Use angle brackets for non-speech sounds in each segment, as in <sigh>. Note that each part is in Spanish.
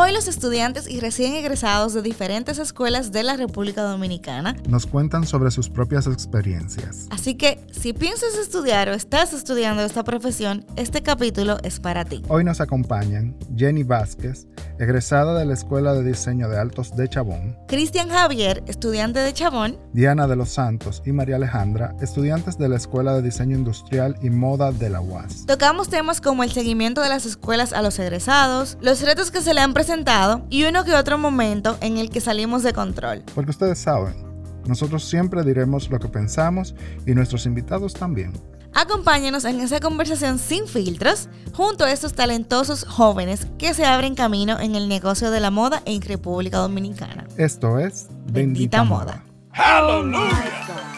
Hoy los estudiantes y recién egresados de diferentes escuelas de la República Dominicana nos cuentan sobre sus propias experiencias. Así que si piensas estudiar o estás estudiando esta profesión, este capítulo es para ti. Hoy nos acompañan Jenny Vázquez, egresada de la Escuela de Diseño de Altos de Chabón, Cristian Javier, estudiante de Chabón, Diana de los Santos y María Alejandra, estudiantes de la Escuela de Diseño Industrial y Moda de la UAS. Tocamos temas como el seguimiento de las escuelas a los egresados, los retos que se le han presentado y uno que otro momento en el que salimos de control. Porque ustedes saben, nosotros siempre diremos lo que pensamos y nuestros invitados también. Acompáñenos en esa conversación sin filtros junto a estos talentosos jóvenes que se abren camino en el negocio de la moda en República Dominicana. Esto es Bendita, Moda. ¡Aleluya!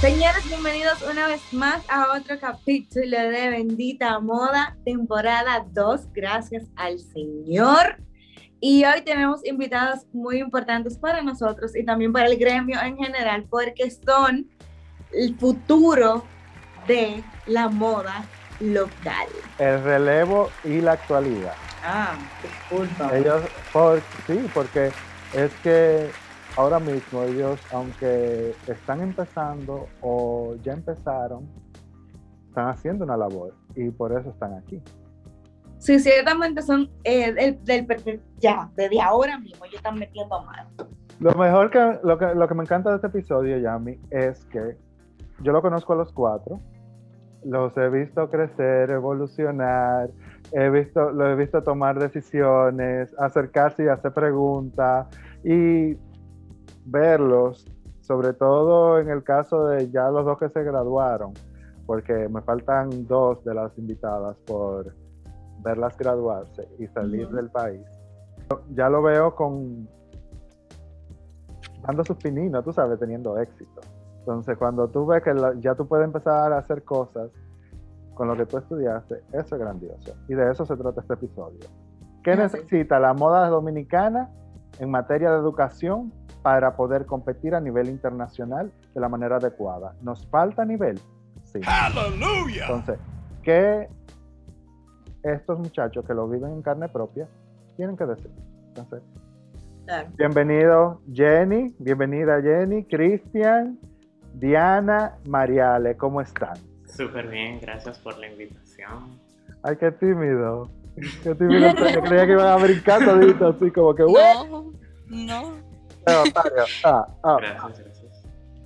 Señores, bienvenidos una vez más a otro capítulo de Bendita Moda, temporada 2, gracias al Señor. Y hoy tenemos invitados muy importantes para nosotros y también para el gremio en general, porque son el futuro de la moda local. El relevo y la actualidad. Ah, disculpa. Ellos, por, sí, porque es que ahora mismo ellos, aunque están empezando o ya empezaron, están haciendo una labor y por eso están aquí. Sí, ciertamente son eh, del, ya, desde ahora mismo, ellos están metiendo mano. Lo mejor que lo, que lo que me encanta de este episodio, Yami, es que yo lo conozco a los cuatro, los he visto crecer, evolucionar, he visto, lo he visto tomar decisiones, acercarse y hacer preguntas. Y verlos, sobre todo en el caso de ya los dos que se graduaron, porque me faltan dos de las invitadas por verlas graduarse y salir del país. Ya lo veo con dando sus pininos, tú sabes, teniendo éxito. Entonces, cuando tú ves que ya tú puedes empezar a hacer cosas con lo que tú estudiaste, eso es grandioso. Y de eso se trata este episodio. ¿Qué necesita la moda dominicana en materia de educación para poder competir a nivel internacional de la manera adecuada. ¿Nos falta nivel? Sí. ¡Aleluya! Entonces, ¿qué estos muchachos que lo viven en carne propia tienen que decir? Entonces, bienvenido Jenny, bienvenida Jenny, Cristian, Diana, Mariale, ¿cómo están? Súper bien, gracias por la invitación. Ay, qué tímido. Qué tímido. <laughs> creía que iban a brincar todito así como que, no, no. Ah, ah. Gracias, gracias.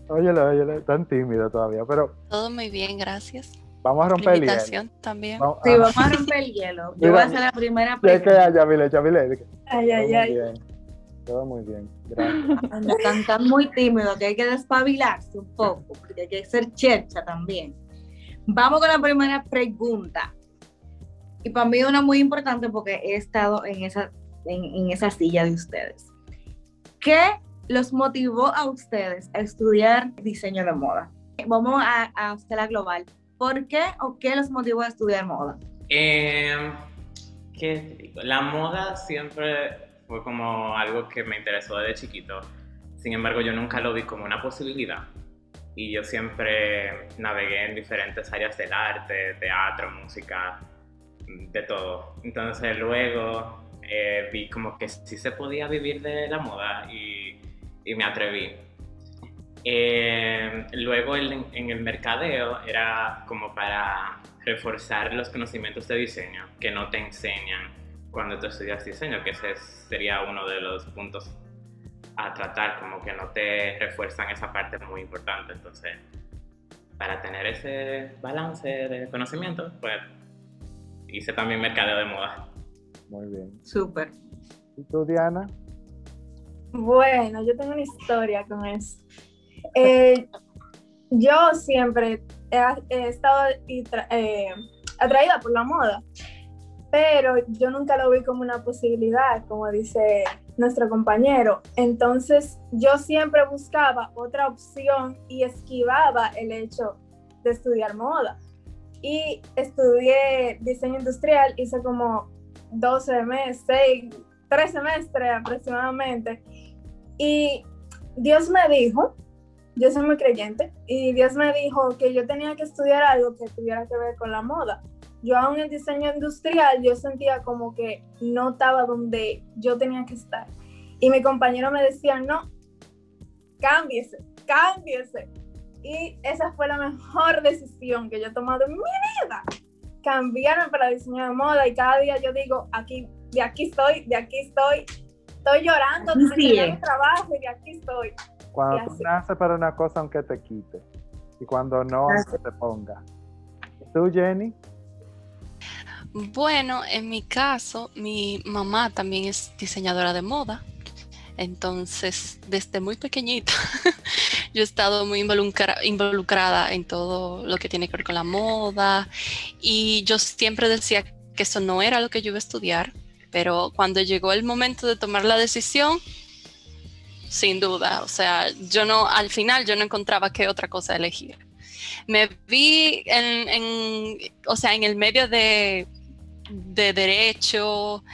Óyelo, óyelo, tan tímido todavía, pero... Todo muy bien, gracias. Vamos a romper el hielo. también. sí, vamos a romper el hielo. <laughs> Yo voy a hacer la primera pregunta. que haya, Mile, Chamile. Ay, ay, ay. Todo muy bien. Gracias. Están tan muy tímidos que hay que despabilarse un poco, porque hay que ser chercha también. Vamos con la primera pregunta. Y para mí una muy importante porque he estado en esa, en, en esa silla de ustedes. ¿Qué los motivó a ustedes a estudiar diseño de moda? Vamos a, a global. ¿Por qué o qué los motivó a estudiar moda? Eh, ¿qué La moda siempre fue como algo que me interesó desde chiquito. Sin embargo, yo nunca lo vi como una posibilidad. Y yo siempre navegué en diferentes áreas del arte, teatro, música, de todo. Entonces luego eh, vi como que sí se podía vivir de la moda y, y me atreví. Eh, luego en, en el mercadeo era como para reforzar los conocimientos de diseño que no te enseñan cuando tú estudias diseño, que ese sería uno de los puntos a tratar, como que no te refuerzan esa parte muy importante. Entonces, para tener ese balance de conocimiento, pues hice también mercadeo de moda. Muy bien. Súper. ¿Y tú, Diana? Bueno, yo tengo una historia con eso. Eh, yo siempre he, he estado eh, atraída por la moda, pero yo nunca lo vi como una posibilidad, como dice nuestro compañero. Entonces yo siempre buscaba otra opción y esquivaba el hecho de estudiar moda. Y estudié diseño industrial, hice como 12 meses, 6, 3 semestres aproximadamente. Y Dios me dijo, yo soy muy creyente, y Dios me dijo que yo tenía que estudiar algo que tuviera que ver con la moda. Yo aún en diseño industrial, yo sentía como que no estaba donde yo tenía que estar. Y mi compañero me decía, no, cámbiese, cámbiese. Y esa fue la mejor <laughs> decisión que yo he tomado en mi vida. Cambiarme para diseño de moda y cada día yo digo, aquí, de aquí estoy, de aquí estoy. Estoy llorando de mi trabajo y de aquí estoy. Cuando tú naces para una cosa, aunque te quite. Y cuando no, aunque te ponga. ¿Tú, Jenny? Bueno, en mi caso, mi mamá también es diseñadora de moda. Entonces, desde muy pequeñita, <laughs> yo he estado muy involucrada en todo lo que tiene que ver con la moda y yo siempre decía que eso no era lo que yo iba a estudiar, pero cuando llegó el momento de tomar la decisión, sin duda, o sea, yo no, al final yo no encontraba qué otra cosa elegir. Me vi en, o sea, en el medio de, de derecho,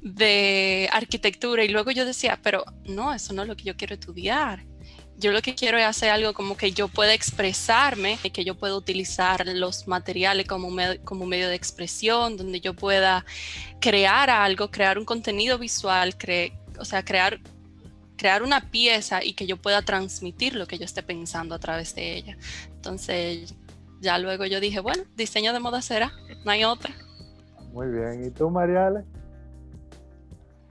de arquitectura y luego yo decía, pero no, eso no es lo que yo quiero estudiar. Yo lo que quiero es hacer algo como que yo pueda expresarme, y que yo pueda utilizar los materiales como, como medio de expresión, donde yo pueda crear algo, crear un contenido visual, o sea, crear, crear una pieza y que yo pueda transmitir lo que yo esté pensando a través de ella. Entonces, ya luego yo dije, bueno, diseño de moda será, no hay otra. Muy bien, ¿y tú, Mariale?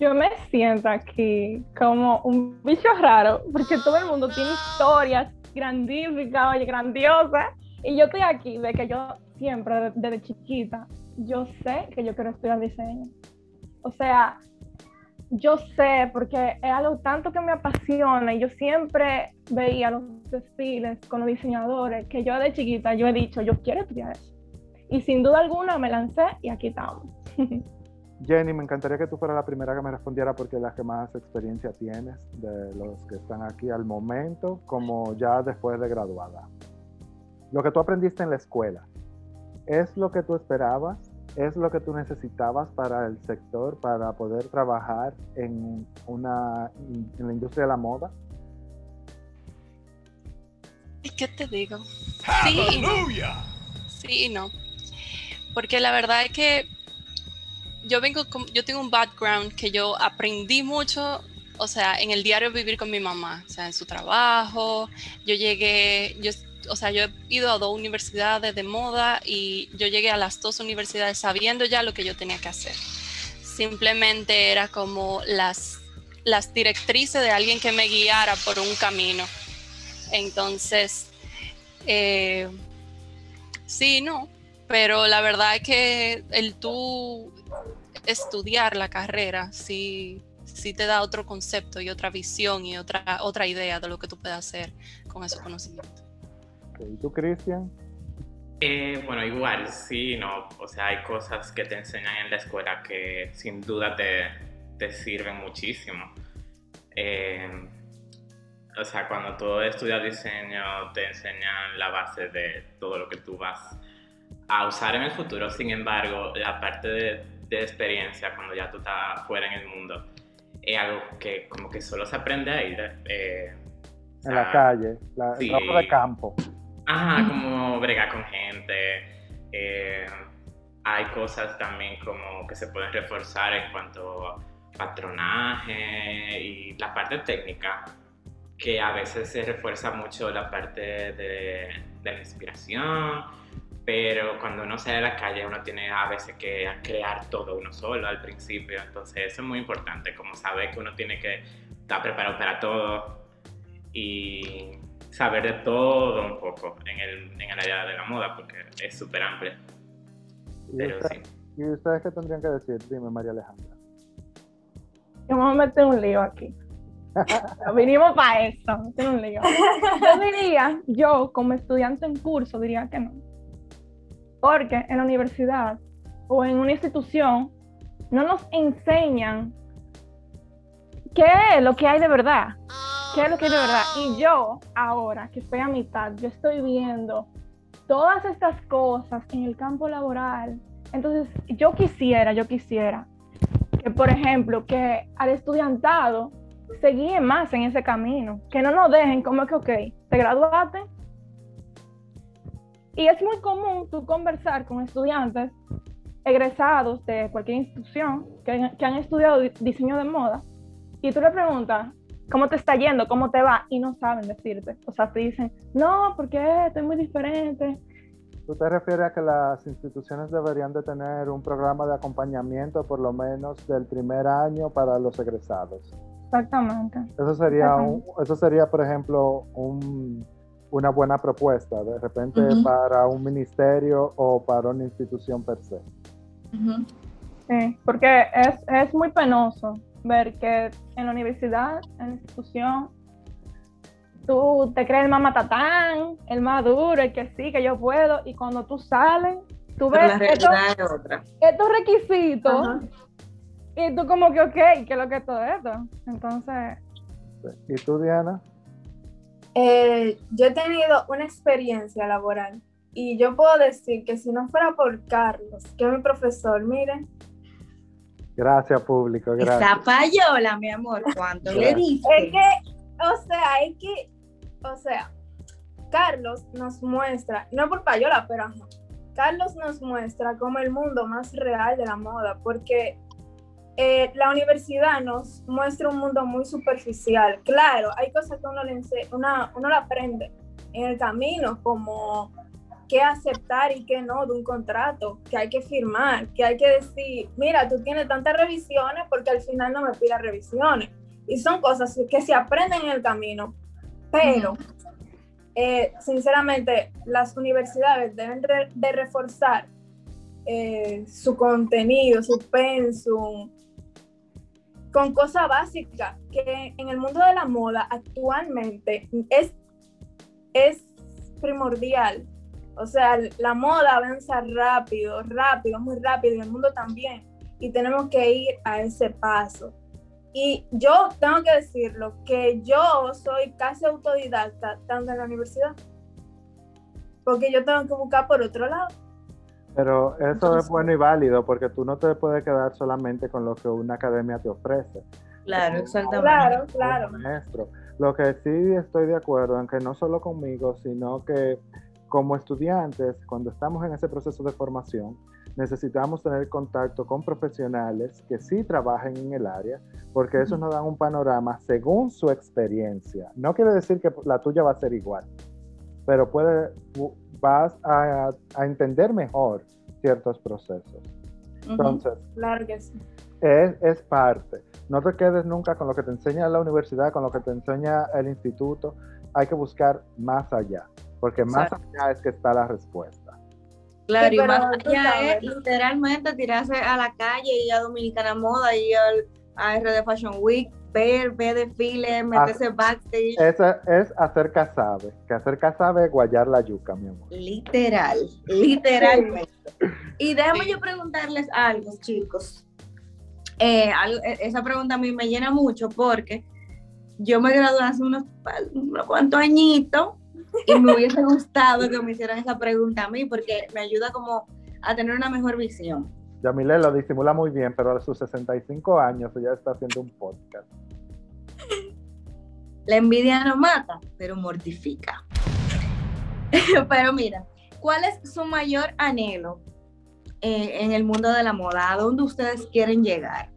Yo me siento aquí como un bicho raro, porque todo el mundo tiene historias grandísimas, oye, grandiosas, y yo estoy aquí de que yo siempre, desde chiquita, yo sé que yo quiero estudiar diseño. O sea, yo sé, porque es algo tanto que me apasiona y yo siempre veía los desfiles con los diseñadores, que yo de chiquita yo he dicho, yo quiero estudiar eso. Y sin duda alguna me lancé y aquí estamos. <laughs> Jenny, me encantaría que tú fueras la primera que me respondiera porque es la que más experiencia tienes de los que están aquí al momento, como ya después de graduada. Lo que tú aprendiste en la escuela, ¿es lo que tú esperabas? ¿Es lo que tú necesitabas para el sector, para poder trabajar en, una, en la industria de la moda? ¿Y qué te digo? Sí, sí y no. Porque la verdad es que yo vengo, yo tengo un background que yo aprendí mucho, o sea, en el diario vivir con mi mamá, o sea, en su trabajo. Yo llegué, yo, o sea, yo he ido a dos universidades de moda y yo llegué a las dos universidades sabiendo ya lo que yo tenía que hacer. Simplemente era como las, las directrices de alguien que me guiara por un camino. Entonces, eh, sí, no, pero la verdad es que el tú estudiar la carrera sí, sí te da otro concepto y otra visión y otra, otra idea de lo que tú puedes hacer con esos conocimientos. ¿Y tú, Cristian? Eh, bueno, igual, sí, no. O sea, hay cosas que te enseñan en la escuela que sin duda te, te sirven muchísimo. Eh, o sea, cuando tú estudias diseño, te enseñan la base de todo lo que tú vas a usar en el futuro. Sin embargo, la parte de de experiencia cuando ya tú estás fuera en el mundo es algo que como que solo se aprende ahí. Eh, en la calle, la, el trabajo de campo. Ajá, como bregar con gente. Eh, hay cosas también como que se pueden reforzar en cuanto a patronaje y la parte técnica, que a veces se refuerza mucho la parte de, de la inspiración pero cuando uno sale a la calle uno tiene a veces que crear todo uno solo al principio, entonces eso es muy importante, como saber que uno tiene que estar preparado para todo y saber de todo un poco en el, en el área de la moda, porque es súper amplio. ¿Y, Pero usted- sí. ¿Y ustedes qué tendrían que decir? Dime, María Alejandra. Yo me voy a meter un lío aquí. <laughs> Vinimos para esto, meter un lío. <laughs> Yo diría, yo como estudiante en curso, diría que no. Porque en la universidad o en una institución no nos enseñan qué es lo que hay de verdad. ¿Qué es lo que hay de verdad? Y yo, ahora que estoy a mitad, yo estoy viendo todas estas cosas en el campo laboral. Entonces, yo quisiera, yo quisiera que, por ejemplo, que al estudiantado se guíe más en ese camino, que no nos dejen como que, ok, te graduaste. Y es muy común tú conversar con estudiantes egresados de cualquier institución que, que han estudiado di- diseño de moda y tú le preguntas, ¿cómo te está yendo? ¿Cómo te va? Y no saben decirte. O sea, te dicen, no, porque estoy muy diferente. ¿Tú te refieres a que las instituciones deberían de tener un programa de acompañamiento por lo menos del primer año para los egresados? Exactamente. Eso sería, un- eso sería por ejemplo, un- una buena propuesta, de repente para un ministerio o para una institución per se. Sí, porque es, es muy penoso ver que en la universidad, en la institución, tú te crees el más matatán, el más duro, el que sí, que yo puedo, y cuando tú sales, tú ves la estos, realidad es otra. estos requisitos Ajá. y tú como que, ok, ¿qué es lo que es todo esto? Entonces, ¿Y tú, Diana? Eh, yo he tenido una experiencia laboral y yo puedo decir que si no fuera por Carlos, que es mi profesor, miren, Gracias, público, gracias. Esa payola, mi amor, ¿cuánto le dices? es que, o sea, es que, o sea, Carlos nos muestra, no por payola, pero ajá, Carlos nos muestra como el mundo más real de la moda, porque eh, la universidad nos muestra un mundo muy superficial. Claro, hay cosas que uno le una, uno lo aprende en el camino, como qué aceptar y qué no de un contrato, que hay que firmar, que hay que decir, mira, tú tienes tantas revisiones porque al final no me pidas revisiones. Y son cosas que se aprenden en el camino, pero eh, sinceramente las universidades deben de reforzar eh, su contenido, su pensum, con cosas básicas que en el mundo de la moda actualmente es, es primordial. O sea, la moda avanza rápido, rápido, muy rápido, y el mundo también. Y tenemos que ir a ese paso. Y yo tengo que decirlo, que yo soy casi autodidacta, tanto en la universidad, porque yo tengo que buscar por otro lado. Pero eso Entonces- es bueno y válido porque tú no te puedes quedar solamente con lo que una academia te ofrece. Claro, exactamente. Claro, claro. maestro. Lo que sí estoy de acuerdo, aunque no solo conmigo, sino que como estudiantes, cuando estamos en ese proceso de formación, necesitamos tener contacto con profesionales que sí trabajen en el área, porque eso nos da un panorama según su experiencia. No quiere decir que la tuya va a ser igual, pero puede, vas a, a entender mejor ciertos procesos. Entonces, Claro que sí. es, es parte. No te quedes nunca con lo que te enseña la universidad, con lo que te enseña el instituto. Hay que buscar más allá, porque más allá es que está la respuesta. Claro, Sí, y más allá es literalmente tirarse a la calle y a Dominicana Moda y al a RD Fashion Week, ver, ver desfiles, meterse backstage. Esa es hacer casabe, que hacer casabe es guayar la yuca, mi amor. Literal, literalmente. Y déjame yo preguntarles algo, chicos. Eh, algo- e- esa pregunta a mí me llena mucho porque yo me gradué hace unos, unos cuantos añitos y me hubiese <laughs> gustado que me hicieran esa pregunta a mí porque me ayuda como a tener una mejor visión. Yamile lo disimula muy bien, pero a sus 65 años ella está haciendo un podcast. La envidia no mata, pero mortifica. <laughs> pero mira, ¿cuál es su mayor anhelo eh, en el mundo de la moda? ¿A dónde ustedes quieren llegar?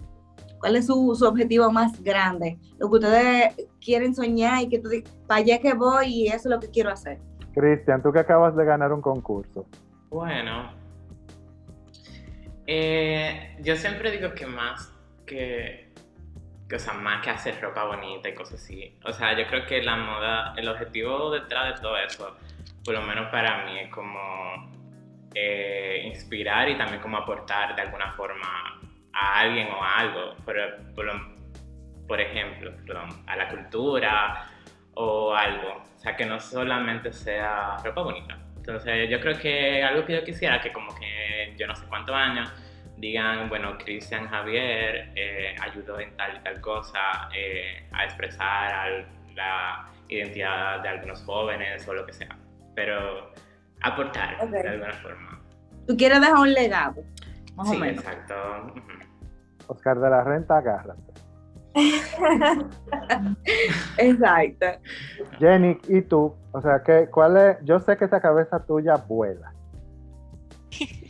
¿Cuál es su, su objetivo más grande? Lo que ustedes quieren soñar y que tú digas, para allá que voy y eso es lo que quiero hacer. Cristian, tú que acabas de ganar un concurso. Bueno, eh, yo siempre digo que más que o sea, más que hacer ropa bonita y cosas así. O sea, yo creo que la moda, el objetivo detrás de todo eso, por lo menos para mí, es como eh, inspirar y también como aportar de alguna forma a alguien o a algo. Por, por, por ejemplo, perdón, a la cultura o algo. O sea, que no solamente sea ropa bonita. Entonces, yo creo que algo que yo quisiera, que como que yo no sé cuántos años, digan, bueno, Cristian Javier eh, ayudó en tal y tal cosa eh, a expresar la identidad de algunos jóvenes o lo que sea, pero aportar de alguna forma. Tú quieres dejar un legado, más sí, o menos. exacto. Oscar de la Renta, agárrate. <laughs> exacto. Jenny, ¿y tú? O sea, ¿qué, ¿cuál es? Yo sé que esa cabeza tuya vuela. <laughs>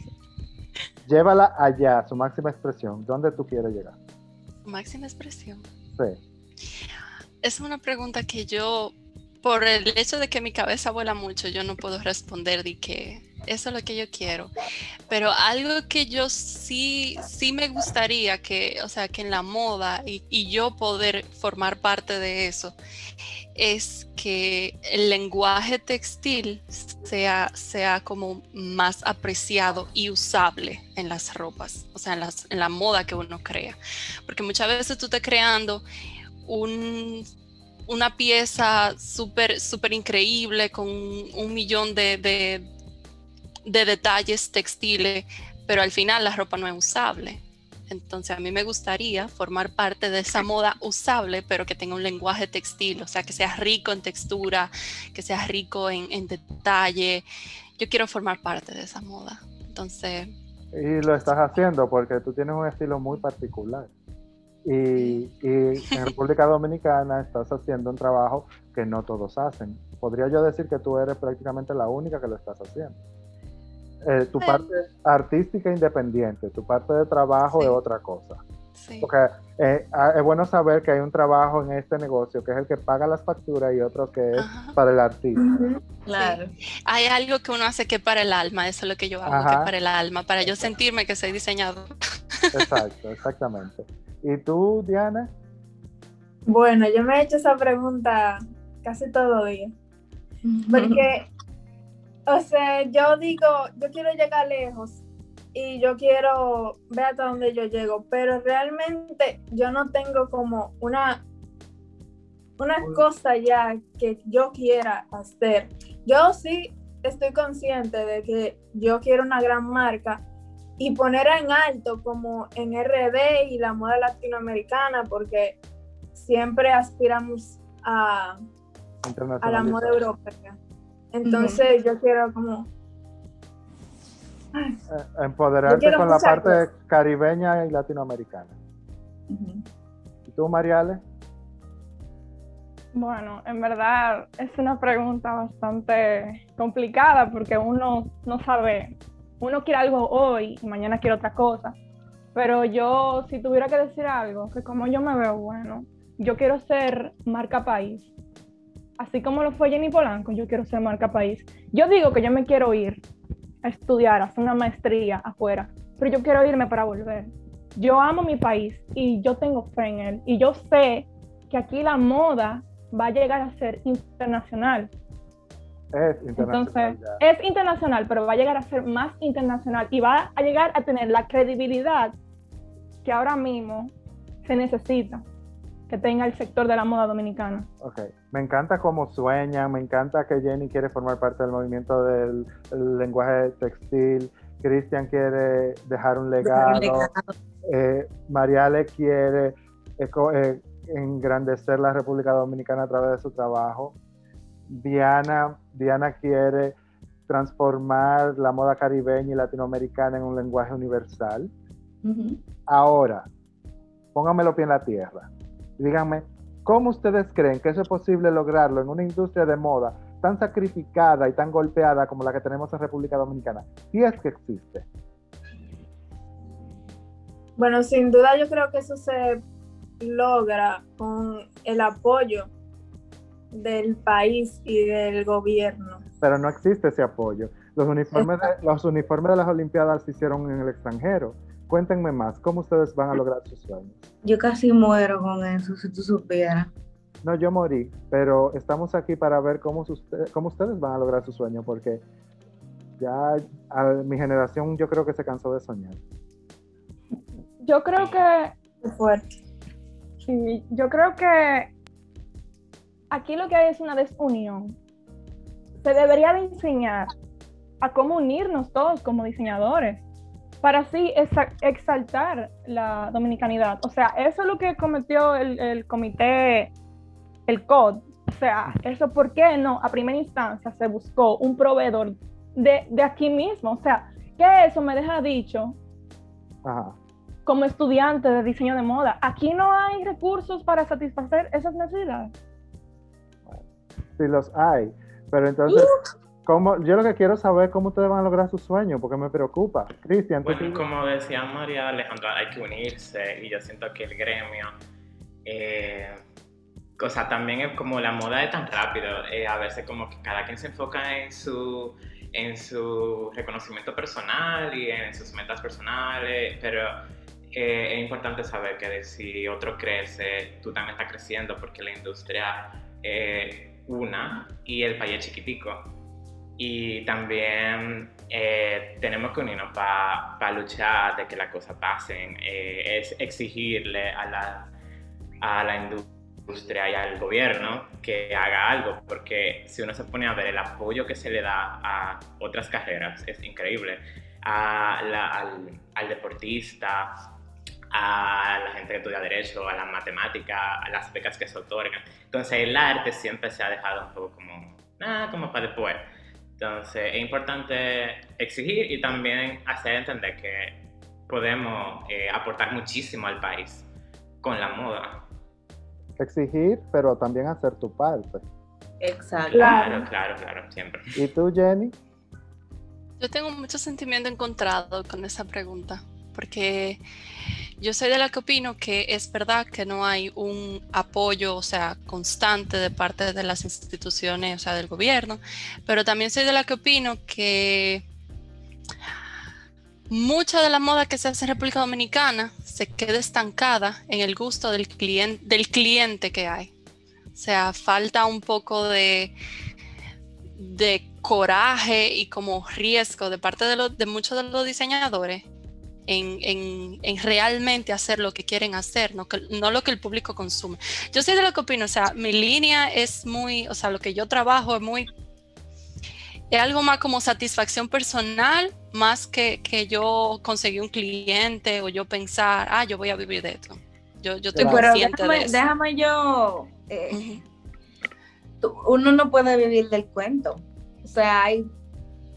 Llévala allá, su máxima expresión. ¿Dónde tú quieres llegar? Máxima expresión. Sí. Es una pregunta que yo, por el hecho de que mi cabeza vuela mucho, yo no puedo responder de que eso es lo que yo quiero. Pero algo que yo sí, sí me gustaría que, o sea, que en la moda y, y yo poder formar parte de eso, es que el lenguaje textil sea, sea como más apreciado y usable en las ropas, o sea, en, las, en la moda que uno crea. Porque muchas veces tú estás creando un, una pieza súper súper increíble con un millón de, de, de detalles textiles, pero al final la ropa no es usable. Entonces a mí me gustaría formar parte de esa moda usable, pero que tenga un lenguaje textil, o sea, que sea rico en textura, que sea rico en, en detalle. Yo quiero formar parte de esa moda. Entonces... Y lo estás haciendo porque tú tienes un estilo muy particular. Y, y en <laughs> República Dominicana estás haciendo un trabajo que no todos hacen. Podría yo decir que tú eres prácticamente la única que lo estás haciendo. Eh, tu parte artística independiente, tu parte de trabajo Sí. es otra cosa. Sí. Porque eh, es bueno saber que hay un trabajo en este negocio que es el que paga las facturas y otro que es Ajá. para el artista. Claro. Hay algo que uno hace que es para el alma, eso es lo que yo hago, que Ajá. es para el alma, para yo sentirme que soy diseñador. Exacto, exactamente. ¿Y tú, Diana? Bueno, yo me he hecho esa pregunta casi todo día. Porque, o sea, yo digo, yo quiero llegar lejos y yo quiero ver hasta dónde yo llego, pero realmente yo no tengo como una, una cosa ya que yo quiera hacer. Yo sí estoy consciente de que yo quiero una gran marca y poner en alto como en RD y la moda latinoamericana, porque siempre aspiramos a, a la moda europea. Entonces yo quiero como Eh, Empoderarte quiero con la parte cosas. caribeña y latinoamericana. ¿Y tú, Mariale? Bueno, en verdad es una pregunta bastante complicada porque uno no sabe, uno quiere algo hoy y mañana quiere otra cosa. Pero yo, si tuviera que decir algo, que como yo me veo, bueno, yo quiero ser marca país. Así como lo fue Jenny Polanco, yo quiero ser marca país. Yo digo que yo me quiero ir a estudiar, a hacer una maestría afuera, pero yo quiero irme para volver. Yo amo mi país y yo tengo fe en él. Y yo sé que aquí la moda va a llegar a ser internacional. Es internacional. Entonces, ya. es internacional, pero va a llegar a ser más internacional y va a llegar a tener la credibilidad que ahora mismo se necesita que tenga el sector de la moda dominicana. Ok, me encanta cómo sueña, me encanta que Jenny quiere formar parte del movimiento del el lenguaje textil, Cristian quiere dejar un legado, eh, Mariale quiere eh, engrandecer la República Dominicana a través de su trabajo, Diana, Diana quiere transformar la moda caribeña y latinoamericana en un lenguaje universal. Ahora, pónganme los pies en la tierra. Díganme, ¿cómo ustedes creen que eso es posible lograrlo en una industria de moda tan sacrificada y tan golpeada como la que tenemos en República Dominicana? Si es que existe. Bueno, sin duda yo creo que eso se logra con el apoyo del país y del gobierno. Pero no existe ese apoyo. Los uniformes de, los uniformes de las Olimpiadas se hicieron en el extranjero. Cuéntenme más, ¿cómo ustedes van a lograr sus sueños? Yo casi muero con eso, si tú supieras. No, yo morí, pero estamos aquí para ver cómo, usted- cómo ustedes van a lograr su sueño, porque ya a mi generación yo creo que se cansó de soñar. Yo creo que Qué fuerte. Sí, yo creo que aquí lo que hay es una desunión. Se debería de enseñar a cómo unirnos todos como diseñadores para así exa- exaltar la dominicanidad. O sea, eso es lo que cometió el, el comité, el COD. O sea, eso por qué no, a primera instancia se buscó un proveedor de, de aquí mismo. O sea, que eso me deja dicho Ajá. como estudiante de diseño de moda. Aquí no hay recursos para satisfacer esas necesidades. Sí los hay, pero entonces, ¿cómo? yo lo que quiero saber es cómo ustedes van a lograr su sueño, porque me preocupa. Cristian, tú Bueno, tienes- como decía María Alejandra, hay que unirse y yo siento que el gremio, eh, o sea, también es como la moda es tan rápido, eh, a veces como que cada quien se enfoca en su, en su reconocimiento personal y en sus metas personales, pero eh, es importante saber que si otro crece, tú también estás creciendo porque la industria es una y el país es chiquitico. Y también eh, tenemos que unirnos para luchar de que las cosas pasen. Eh, es exigirle a la, a la industria y al gobierno que haga algo, porque si uno se pone a ver el apoyo que se le da a otras carreras, es increíble. A la- al, al deportista, a la gente que estudia derecho, a la matemática, a las becas que se otorgan. Entonces el arte siempre se ha dejado un poco como, nada, como para después. Entonces es importante exigir y también hacer entender que podemos eh, aportar muchísimo al país con la moda. exigir, pero también hacer tu parte. Exacto. Claro, claro, claro, siempre. ¿Y tú, Jenny? Yo tengo mucho sentimiento encontrado con esa pregunta, porque yo soy de la que opino que es verdad que no hay un apoyo, o sea, constante de parte de las instituciones, o sea, del gobierno, pero también soy de la que opino que mucha de la moda que se hace en República Dominicana se queda estancada en el gusto del cliente, del cliente que hay. O sea, falta un poco de, coraje y como riesgo de parte de, de muchos de los diseñadores en, en- en realmente hacer lo que quieren hacer, no, que- no lo que el público consume. Yo soy de lo que opino, o sea, mi línea es muy, o sea, lo que yo trabajo es muy, es algo más como satisfacción personal, más que, que yo conseguir un cliente o yo pensar, ah, yo voy a vivir de esto. Yo, yo estoy. Pero consciente de déjame, eso. déjame yo. eh, tú- uno no puede vivir del cuento. O sea, hay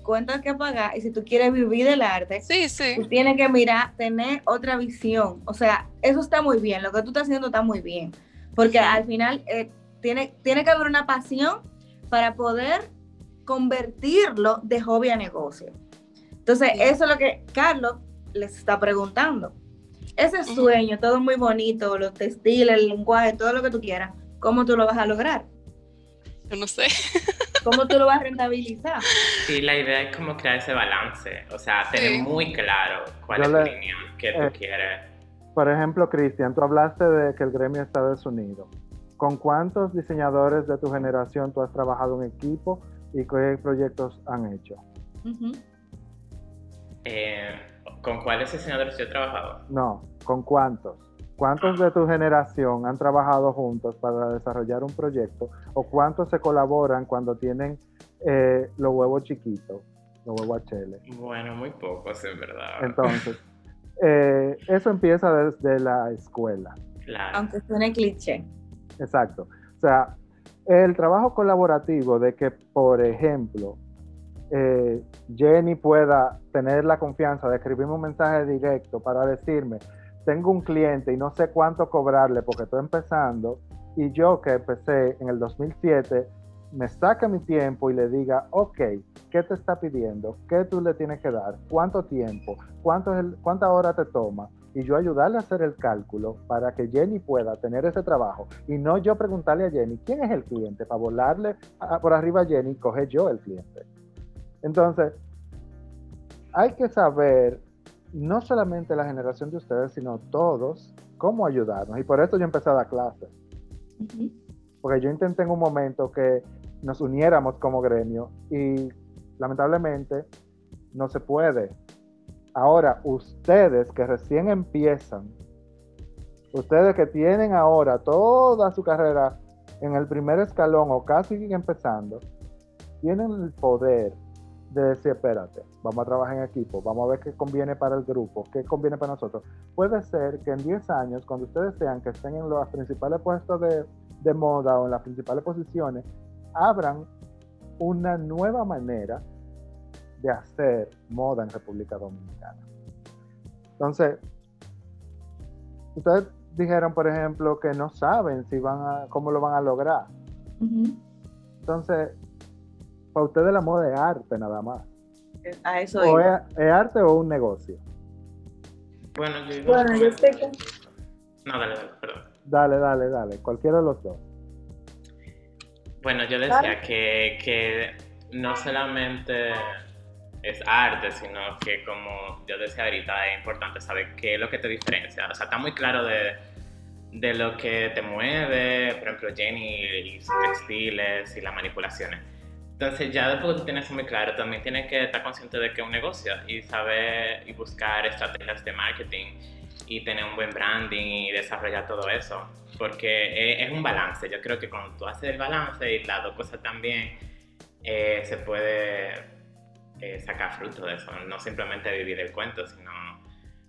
cuentas que pagar y si tú quieres vivir del arte, Sí, sí. tú tienes que mirar, tener otra visión. O sea, eso está muy bien, lo que tú estás haciendo está muy bien. Porque al final eh, tiene, tiene que haber una pasión para poder convertirlo de hobby a negocio. Entonces, eso es lo que Carlos les está preguntando. Ese sueño, todo muy bonito, los textiles, el lenguaje, todo lo que tú quieras, ¿cómo tú lo vas a lograr? Yo no sé. <laughs> ¿Cómo tú lo vas a rentabilizar? Sí, la idea es como crear ese balance, o sea, tener Sí. muy claro cuál Yo es le- línea que tú eh, quieres. Por ejemplo, Cristian, tú hablaste de que el gremio está desunido. ¿Con cuántos diseñadores de tu generación tú has trabajado en equipo y qué proyectos han hecho? Eh, ¿Con cuáles diseñadores yo he trabajado? No, ¿con cuántos? ¿Cuántos de tu generación han trabajado juntos para desarrollar un proyecto? ¿O cuántos se colaboran cuando tienen eh, los huevos chiquitos, los huevos HL? Bueno, muy pocos, en verdad. Entonces, eh, eso empieza desde la escuela. claro. Aunque suene cliché. Exacto. O sea, el trabajo colaborativo de que, por ejemplo, eh, Jenny pueda tener la confianza de escribirme un mensaje directo para decirme, tengo un cliente y no sé cuánto cobrarle porque estoy empezando, y yo que empecé en el 2007, me saca mi tiempo y le diga, ok, ¿qué te está pidiendo? ¿Qué tú le tienes que dar? ¿Cuánto tiempo? ¿Cuánto ¿Cuánta hora te toma? Y yo ayudarle a hacer el cálculo para que Jenny pueda tener ese trabajo y no yo preguntarle a Jenny quién es el cliente para volarle a- por arriba a Jenny y coger yo el cliente. Entonces, hay que saber no solamente la generación de ustedes, sino todos, cómo ayudarnos. Y por eso yo empecé a dar clases. Porque yo intenté en un momento que nos uniéramos como gremio y lamentablemente no se puede. Ahora, ustedes que recién empiezan, ustedes que tienen ahora toda su carrera en el primer escalón o casi empezando, tienen el poder de decir, espérate, vamos a trabajar en equipo, vamos a ver qué conviene para el grupo, qué conviene para nosotros. Puede ser que en 10 años, cuando ustedes sean que estén en los principales puestos de, de moda o en las principales posiciones, abran una nueva manera de hacer moda en República Dominicana. Entonces, ustedes dijeron, por ejemplo, que no saben si van a, cómo lo van a lograr. Entonces, para ustedes la moda es arte nada más. A eso O es, es arte o un negocio. Bueno, yo Bueno, comentar- estoy con- No, dale, dale, perdón. Dale, dale, dale. Cualquiera de los dos. Bueno, yo decía que, que no solamente es arte, sino que como yo decía ahorita, es importante saber qué es lo que te diferencia. O sea, está muy claro de, de lo que te mueve, por ejemplo, Jenny y sus textiles y las manipulaciones. Entonces ya después que tú tienes muy claro, también tienes que estar consciente de que es un negocio y saber y buscar estrategias de marketing y tener un buen branding y desarrollar todo eso. Porque es, es un balance. Yo creo que cuando tú haces el balance y las dos cosas también, eh, se puede eh, sacar fruto de eso. No simplemente vivir el cuento, sino,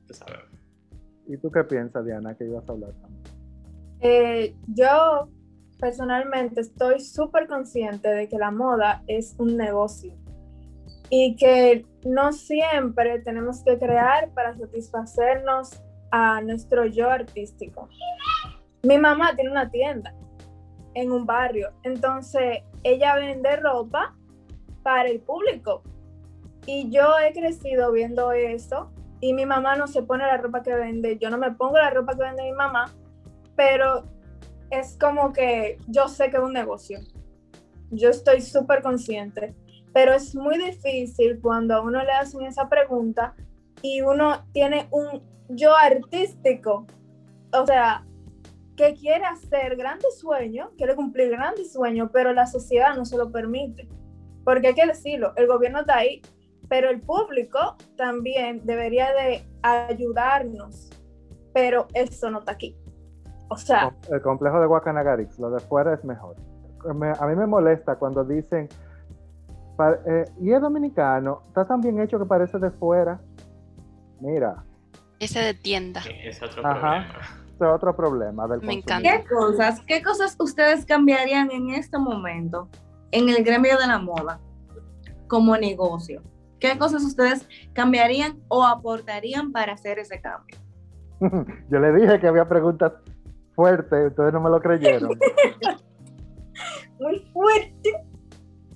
tú sabes. ¿Y tú qué piensas, Diana, que ibas a hablar también? Eh, yo personalmente estoy súper consciente de que la moda es un negocio y que no siempre tenemos que crear para satisfacernos a nuestro yo artístico. Mi mamá tiene una tienda en un barrio, entonces ella vende ropa para el público y yo he crecido viendo eso y mi mamá no se pone la ropa que vende, yo no me pongo la ropa que vende mi mamá, pero es como que yo sé que es un negocio. Yo estoy súper consciente, pero es muy difícil cuando a uno le hacen esa pregunta y uno tiene un yo artístico, o sea, que quiere hacer grandes sueños, quiere cumplir grandes sueños, pero la sociedad no se lo permite. Porque hay que decirlo, el gobierno está ahí, pero el público también debería de ayudarnos, pero eso no está aquí. O sea, El complejo de Guacanagarix, lo de fuera es mejor. Me- a mí me molesta cuando dicen, eh, y es dominicano, está tan bien hecho que parece de fuera. Mira, Ese de tienda. Es otro Ajá. problema. otro problema del Me encanta. ¿Qué cosas, qué cosas ustedes cambiarían en este momento en el gremio de la moda como negocio? ¿Qué cosas ustedes cambiarían o aportarían para hacer ese cambio? <laughs> Yo le dije que había preguntas fuertes, ustedes no me lo creyeron. <laughs> muy fuerte.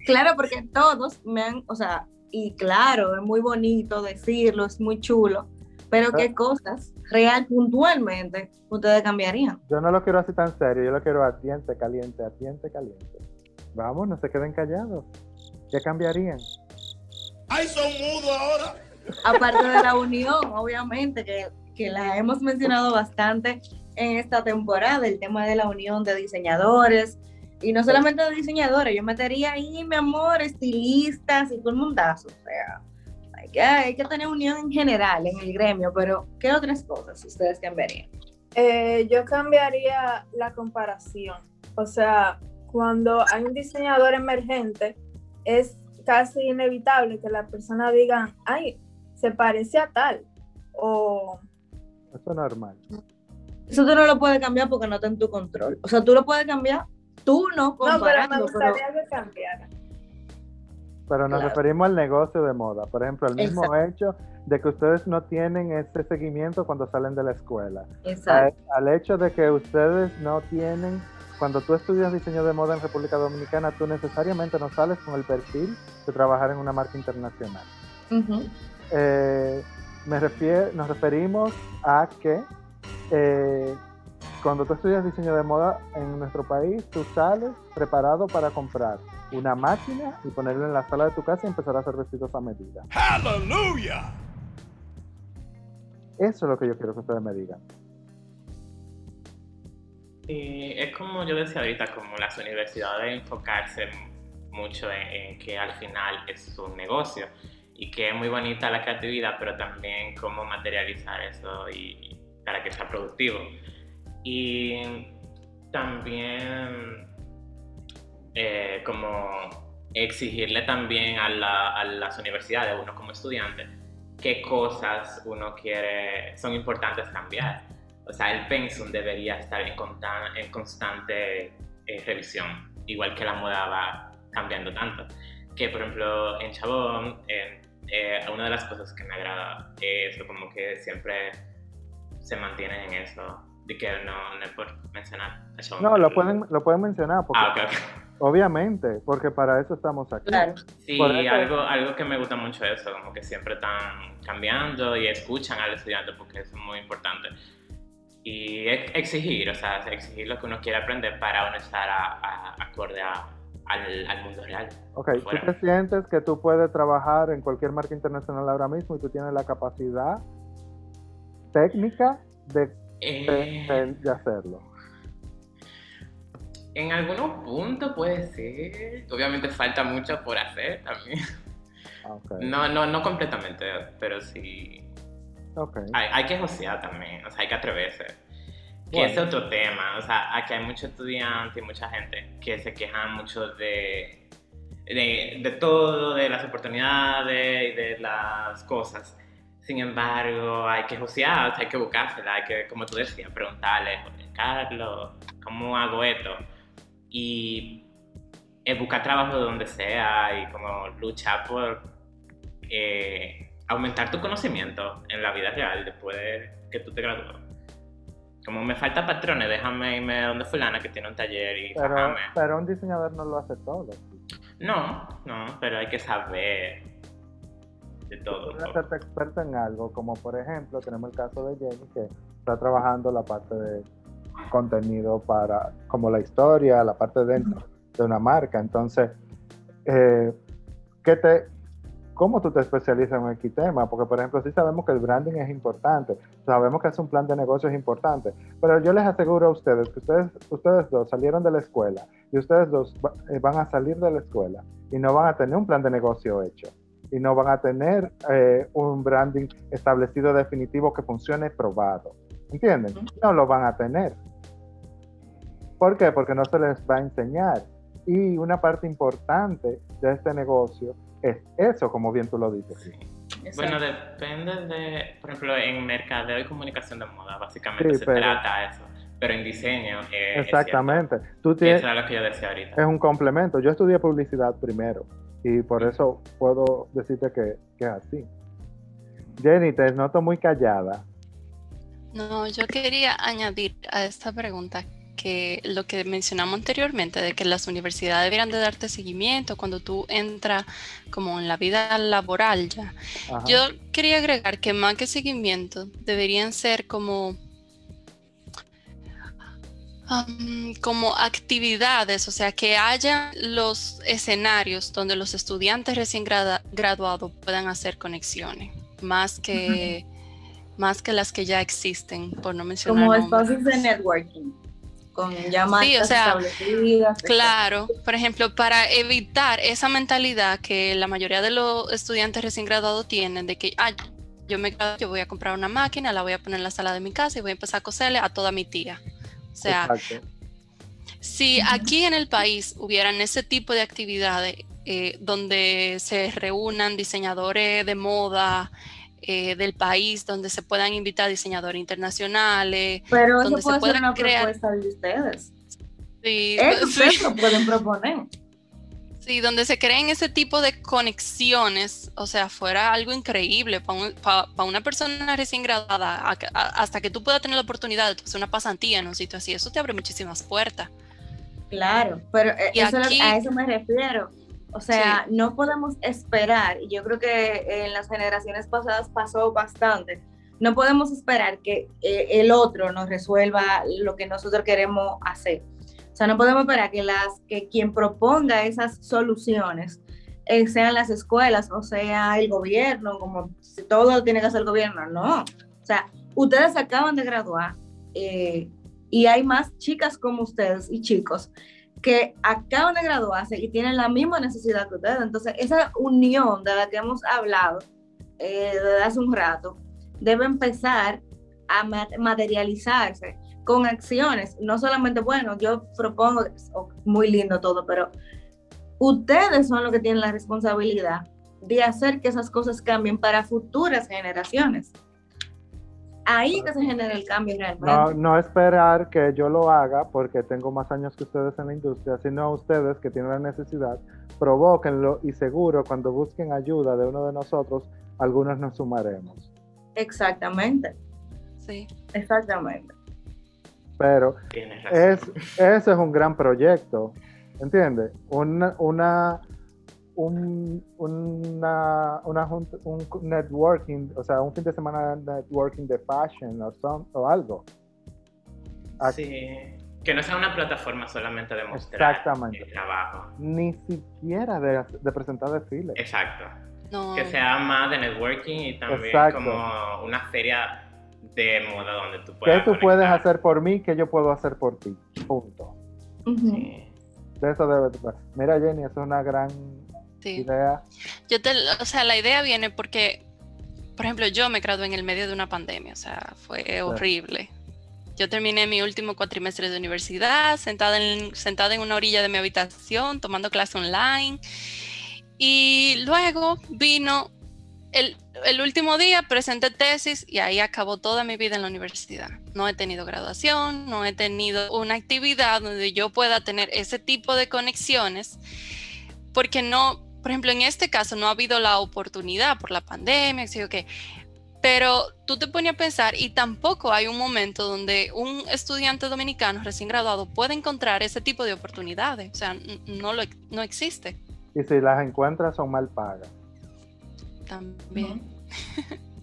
Claro, porque todos me han, o sea, y claro, es muy bonito decirlo, es muy chulo, pero ¿qué cosas real, puntualmente, ustedes cambiarían? Yo no lo quiero así tan serio, yo lo quiero a diente caliente, a diente caliente. Vamos, no se queden callados. ¿Qué cambiarían? ¡Ay, son mudos ahora! Aparte de la unión, obviamente, que, que la hemos mencionado bastante en esta temporada, el tema de la unión de diseñadores, y no solamente de diseñadores, yo metería ahí, mi amor, estilistas y todo el mundazo, o sea, hay que, hay que tener unión en general en el gremio, pero ¿qué otras cosas ustedes cambiarían? Eh, yo cambiaría la comparación. O sea, cuando hay un diseñador emergente, es casi inevitable que la persona diga, ay, se parece a tal. O Eso es normal. Eso tú no lo puedes cambiar porque no está en tu control. O sea, tú lo puedes cambiar, tú no no, pero me comparando, pero- gustaría que cambiara. Pero nos Claro. referimos al negocio de moda. Por ejemplo, el mismo hecho de que ustedes no tienen ese seguimiento cuando salen de la escuela. Exacto. Al, al hecho de que ustedes no tienen, cuando tú estudias diseño de moda en República Dominicana, tú necesariamente no sales con el perfil de trabajar en una marca internacional. Eh, me refier- nos referimos a que eh, cuando tú estudias diseño de moda en nuestro país, tú sales preparado para comprar una máquina y ponerla en la sala de tu casa y empezar a hacer vestidos a medida. ¡Aleluya! Eso es lo que yo quiero que ustedes me digan. Y es como yo decía ahorita, como las universidades enfocarse mucho en, en que al final es un negocio y que es muy bonita la creatividad, pero también cómo materializar eso y, para que sea productivo. Y también eh, como exigirle también a, la- a las universidades, uno como estudiante, qué cosas uno quiere, son importantes cambiar. O sea, el pensum debería estar en, constante eh, revisión, igual que la moda va cambiando tanto. Que, por ejemplo, en Chabón, eh, eh, una de las cosas que me agrada es como que siempre se mantienen en eso, de que no, no es por mencionar Chabón. No, lo pueden, lo pueden mencionar, porque, Ah, obviamente, porque para eso estamos aquí. Claro. Sí, eso- algo, algo que me gusta mucho es eso, como que siempre están cambiando y escuchan al estudiante porque eso es muy importante. Y ex- exigir, o sea, exigir lo que uno quiere aprender para uno estar a, a- acorde a- al, al mundo real. Ok, tú Fuera. te sientes que tú puedes trabajar en cualquier marca internacional ahora mismo y tú tienes la capacidad técnica de, Eh, de- de hacerlo. en algunos puntos puede ser, obviamente falta mucho por hacer también. Ah, ok, No, no, no completamente, pero sí ok. hay, hay que josear también, o sea, hay que atreverse. Que Bueno. ese es otro tema, o sea, aquí hay muchos estudiantes y mucha gente que se quejan mucho de, de, de todo, de las oportunidades y de las cosas. Sin embargo, hay que josear, o sea, hay que buscársela, hay que, como tú decías, preguntarle, "Oye, Carlos, ¿cómo hago esto? Y eh, buscar trabajo donde sea y como luchar por eh, aumentar tu conocimiento en la vida real después de que tú te gradúes. Como me falta patrones, déjame irme donde fulana que tiene un taller y Pero, pero un diseñador no lo hace todo. No, no, pero hay que saber de todo. un Puedes poco. hacerte experto en algo, como por ejemplo, tenemos el caso de Jenny que está trabajando la parte de contenido para, como la historia, la parte dentro de una marca. Entonces, eh, ¿qué te, ¿cómo tú te especializas en X tema? Porque, por ejemplo, sí sabemos que el branding es importante, sabemos que es un plan de negocio es importante, pero yo les aseguro a ustedes que ustedes, ustedes dos salieron de la escuela y ustedes dos eh, van a salir de la escuela y no van a tener un plan de negocio hecho y no van a tener eh, un branding establecido definitivo que funcione probado. ¿Entienden? No lo van a tener. ¿Por qué? Porque no se les va a enseñar. Y una parte importante de este negocio es eso, como bien tú lo dices. Sí. Exacto. Bueno, depende de, por ejemplo, en mercadeo y comunicación de moda, básicamente Sí, se pero- trata eso. Pero en diseño, eh, es Exactamente. Tú cierto. Y tienes, eso era lo que yo decía ahorita. es un complemento. Yo estudié publicidad primero y por eso puedo decirte que, que es así. Jenny, te noto muy callada. No, yo quería añadir a esta pregunta que lo que mencionamos anteriormente, de que las universidades deberían de darte seguimiento cuando tú entras como en la vida laboral ya. Ajá. Yo quería agregar que más que seguimiento deberían ser como, am, como actividades, o sea, que haya los escenarios donde los estudiantes recién graduados puedan hacer conexiones, más que, más que las que ya existen, por no mencionar Como espacios de networking, con ya Sí, o sea, establecidas. Claro, por ejemplo, para evitar esa mentalidad que la mayoría de los estudiantes recién graduados tienen de que, ah, yo me gradué, yo voy a comprar una máquina, la voy a poner en la sala de mi casa y voy a empezar a coserle a toda mi tía. O sea, Exacto. si aquí en el país hubieran ese tipo de actividades eh, donde se reúnan diseñadores de moda eh, del país, donde se puedan invitar diseñadores internacionales, Pero eso donde se ser una crear- propuesta de ustedes. sí, Eso <laughs> sí. ustedes lo pueden proponer. Sí, donde se creen ese tipo de conexiones, o sea, fuera algo increíble para una persona recién graduada, a- a- hasta que tú puedas tener la oportunidad de hacer una pasantía en un sitio así, eso te abre muchísimas puertas. Claro, pero eh, Y eso aquí- a eso me refiero. O sea, no podemos esperar, y yo creo que en las generaciones pasadas pasó bastante, no podemos esperar que eh, el otro nos resuelva lo que nosotros queremos hacer. O sea, no podemos esperar que, las, que quien proponga esas soluciones eh, sean las escuelas o sea el gobierno, como si todo tiene que hacer el gobierno. No, O sea, ustedes acaban de graduar eh, y hay más chicas como ustedes y chicos que acaban de graduarse y tienen la misma necesidad que ustedes. Entonces, esa unión de la que hemos hablado eh, desde hace un rato debe empezar a ma- materializarse con acciones. No solamente, bueno, yo propongo, oh, muy lindo todo, pero ustedes son los que tienen la responsabilidad de hacer que esas cosas cambien para futuras generaciones. Ahí que se genera el cambio realmente. No, no esperar que yo lo haga porque tengo más años que ustedes en la industria, sino ustedes que tienen la necesidad, provóquenlo y seguro cuando busquen ayuda de uno de nosotros, algunos nos sumaremos. Exactamente, Sí. exactamente. Pero es, eso es un gran proyecto, ¿entiendes? Una, una, un, una, una junta- un networking, o sea, un fin de semana networking de fashion o, some- o algo. Aquí- Sí. Que no sea una plataforma solamente de mostrar Exactamente. el trabajo. Ni siquiera de, de presentar desfiles. Exacto. No, Que sea más de networking y también Exacto. como una feria de moda donde tú ¿Qué tú puedes hacer por mí? ¿Qué yo puedo hacer por ti? Punto. Sí. De eso debe de ser. Mira, Jenny, eso es una gran sí. idea. Yo te, o sea, la idea viene porque, por ejemplo, yo me gradué en el medio de una pandemia, o sea, fue horrible. Yo terminé mi último cuatrimestre de universidad, sentada en, sentada en una orilla de mi habitación, tomando clase online. Y luego vino el, el último día, presenté tesis y ahí acabó toda mi vida en la universidad. No he tenido graduación, no he tenido una actividad donde yo pueda tener ese tipo de conexiones, porque no, por ejemplo, en este caso no ha habido la oportunidad por la pandemia, que, pero tú te pones a pensar y tampoco hay un momento donde un estudiante dominicano recién graduado puede encontrar ese tipo de oportunidades, o sea, no, lo, no existe Y si las encuentras, son mal pagas. También. <laughs>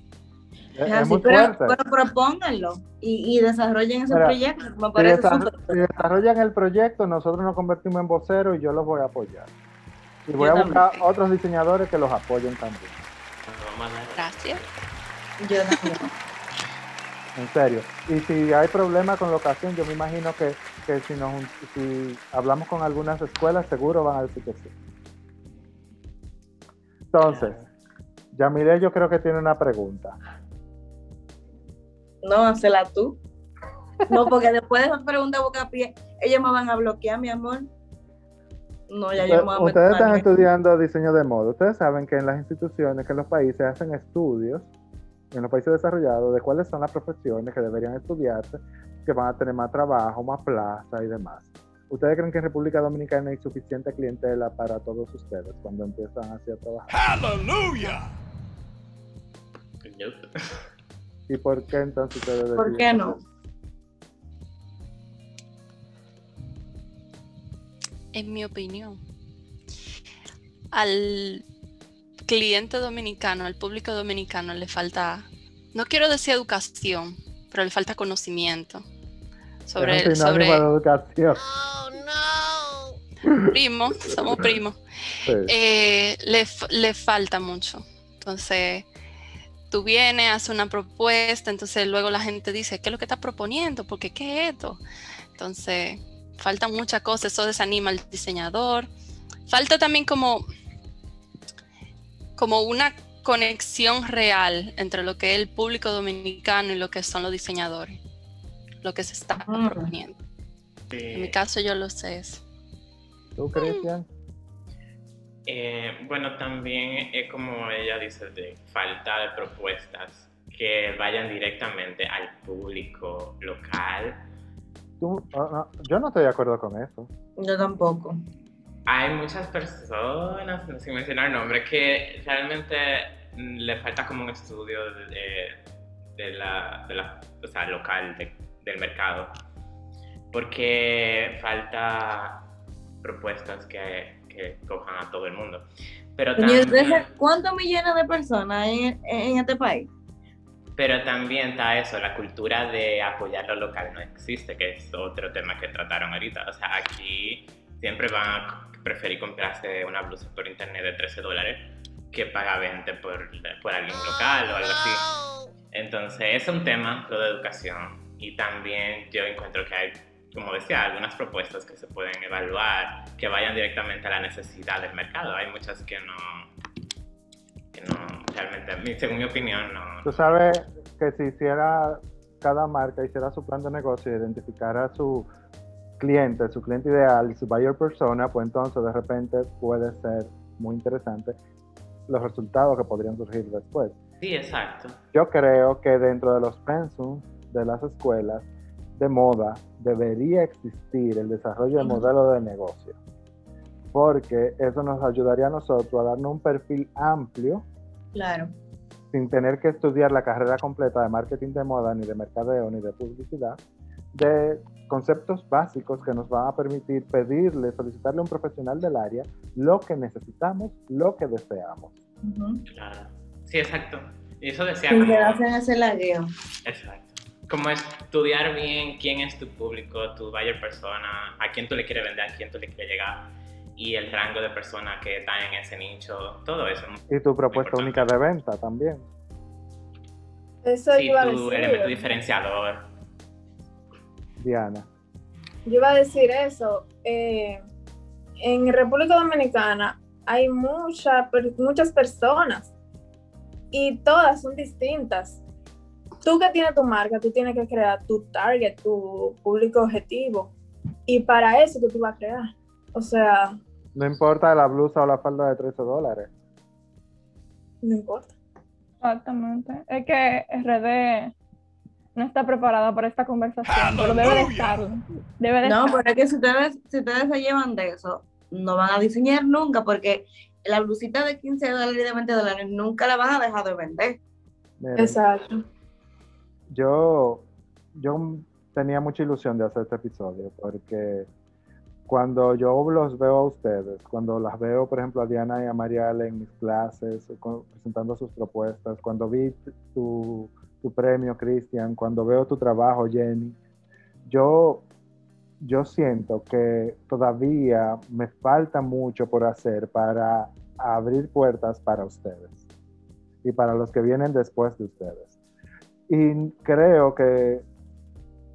Es, así, pero, pero propónganlo y, y desarrollen ese Mira, proyecto. Me Si, parece si desarrollan el proyecto, nosotros nos convertimos en voceros y yo los voy a apoyar. Y voy Yo a buscar otros diseñadores que los apoyen también. Gracias. Yo también. <laughs> En serio. Y si hay problema con locación, yo me imagino que, que si, nos, si hablamos con algunas escuelas, seguro van a decir que sí. Entonces, Yamile yo creo que tiene una pregunta. No, hazla tú. No, porque después de esa pregunta boca a pie, ellos me van a bloquear, mi amor. No, ya yo me voy a Ustedes están estudiando diseño de moda. Ustedes saben que en las instituciones, que en los países hacen estudios, en los países desarrollados, de cuáles son las profesiones que deberían estudiarse, que van a tener más trabajo, más plaza y demás. ¿Ustedes creen que en República Dominicana hay suficiente clientela para todos ustedes cuando empiezan así a trabajar? Hallelujah. Nope. ¿Y por qué entonces ustedes ¿Por qué no? eso? En mi opinión, al cliente dominicano, al público dominicano le falta, no quiero decir educación, pero le falta conocimiento sobre, sinónimo sobre educación. primos, somos primos. Sí. eh, le, le falta mucho. Entonces, tú vienes, haces una propuesta, entonces luego la gente dice, ¿qué es lo que estás proponiendo? Porque qué es esto? Entonces, faltan muchas cosas, eso desanima al diseñador. Falta también como, como una conexión real entre lo que es el público dominicano y lo que son los diseñadores, lo que se está Mm. proponiendo. En mi Sí. caso yo lo sé. eso. ¿Tú, Cristian? Eh, bueno, también es como ella dice, de falta de propuestas que vayan directamente al público local. Tú- ah, no, yo no estoy de acuerdo con eso. Yo tampoco. Hay muchas personas, no sin mencionar nombres, que realmente le falta como un estudio de, de la, de la- o sea, local de- del mercado, porque falta propuestas que, que cojan a todo el mundo. Pero también, ¿Cuántos millones de personas hay en, en este país? pero también está eso, la cultura de apoyar lo local no existe, que es otro tema que trataron ahorita. O sea, aquí siempre van a preferir comprarse una blusa por internet de 13 dólares que paga 20 por, por alguien local o algo así. Entonces, es un tema, lo de educación, y también yo encuentro que hay, como decía, algunas propuestas que se pueden evaluar que vayan directamente a la necesidad del mercado. Hay muchas que no, que no realmente, según mi opinión, no. Tú sabes que si hiciera cada marca, hiciera su plan de negocio, identificara su cliente, su cliente ideal, su buyer persona, pues entonces de repente puede ser muy interesante los resultados que podrían surgir después. Sí, exacto. Yo creo que dentro de los pensums de las escuelas de moda debería existir el desarrollo de modelo de negocio, porque eso nos ayudaría a nosotros a darnos un perfil amplio Claro. sin tener que estudiar la carrera completa de marketing de moda, ni de mercadeo, ni de publicidad, de conceptos básicos que nos van a permitir pedirle, solicitarle a un profesional del área lo que necesitamos, lo que deseamos. Claro. Sí, exacto. Y eso decía Sin quedarse en ese lagueo. Exacto. Como estudiar bien quién es tu público, tu buyer persona, a quién tú le quieres vender, a quién tú le quieres llegar, y el rango de personas que están en ese nicho, todo eso. Y tu propuesta única de venta también. Eso Sí, yo iba a tu elemento decir. diferenciador. Diana. Yo iba a decir eso. eh, en República Dominicana hay mucha, per- muchas personas y todas son distintas. Tú que tienes tu marca, tú tienes que crear tu target, tu público objetivo. Y para eso que tú vas a crear. O sea, No importa la blusa o la falda de 13 dólares. no importa. Exactamente. Es que RD no está preparada para esta conversación, pero debe de estarlo. Debe de No, estarlo. pero es que si ustedes, si ustedes se llevan de eso, no van a diseñar nunca, porque la blusita de 15 dólares y de 20 dólares nunca la van a dejar de vender. Miren, Exacto. Yo, yo tenía mucha ilusión de hacer este episodio porque cuando yo los veo a ustedes, cuando las veo, por ejemplo, a Diana y a Marial en mis clases, presentando sus propuestas, cuando vi tu, tu premio, Cristian, cuando veo tu trabajo, Jenny, yo, yo siento que todavía me falta mucho por hacer para abrir puertas para ustedes y para los que vienen después de ustedes. Y creo que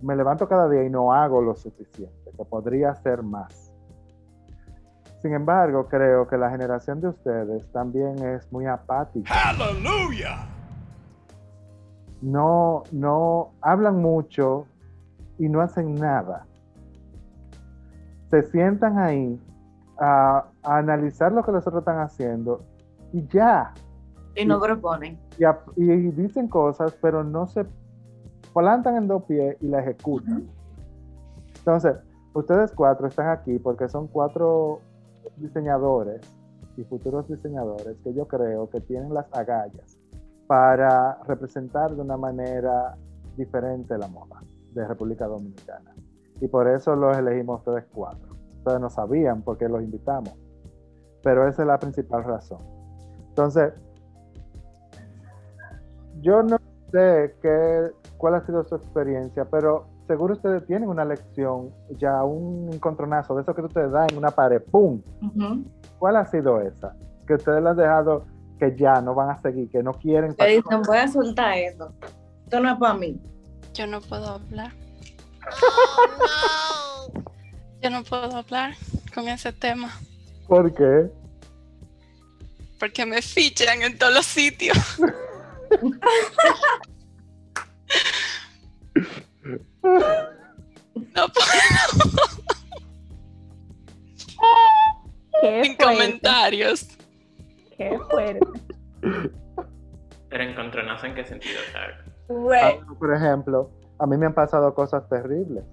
me levanto cada día y no hago lo suficiente, que podría hacer más. Sin embargo, creo que la generación de ustedes también es muy apática. Hallelujah. No, no hablan mucho y no hacen nada. Se sientan ahí a, a analizar lo que los otros están haciendo y ya. Y no proponen. y, dicen cosas, pero no se plantan en dos pies y la ejecutan. Entonces, ustedes cuatro están aquí porque son cuatro diseñadores y futuros diseñadores que yo creo que tienen las agallas para representar de una manera diferente la moda de República Dominicana. Y por eso los elegimos ustedes cuatro. Ustedes no sabían por qué los invitamos, pero esa es la principal razón. Entonces, yo no sé qué, cuál ha sido su experiencia, pero seguro ustedes tienen una lección, ya un encontronazo de eso que tú te das en una pared, ¡pum! ¿Cuál ha sido esa? Que ustedes la han dejado que ya no van a seguir, que no quieren. Te dicen, voy a soltar esto. Esto no es para mí. Yo no puedo hablar. <laughs> Yo no puedo hablar con ese tema ¿Por qué? porque me fichan en todos los sitios. <laughs> No puedo Qué en fuerte. comentarios. Qué fuerte. Pero encontronazo en qué sentido. Güey, Ah, Por ejemplo, a mí me han pasado cosas terribles.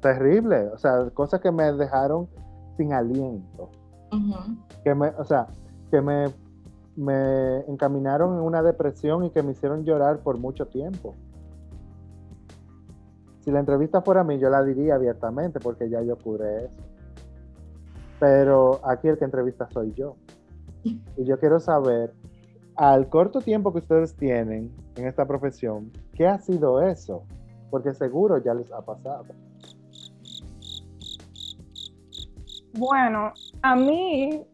Terribles. O sea, cosas que me dejaron sin aliento. Que me, o sea, que me, me encaminaron en una depresión y que me hicieron llorar por mucho tiempo. Si la entrevista fuera a mí, yo la diría abiertamente porque ya yo curé eso. Pero aquí el que entrevista soy yo. Y yo quiero saber, al corto tiempo que ustedes tienen en esta profesión, ¿qué ha sido eso? Porque seguro ya les ha pasado. Bueno, a mí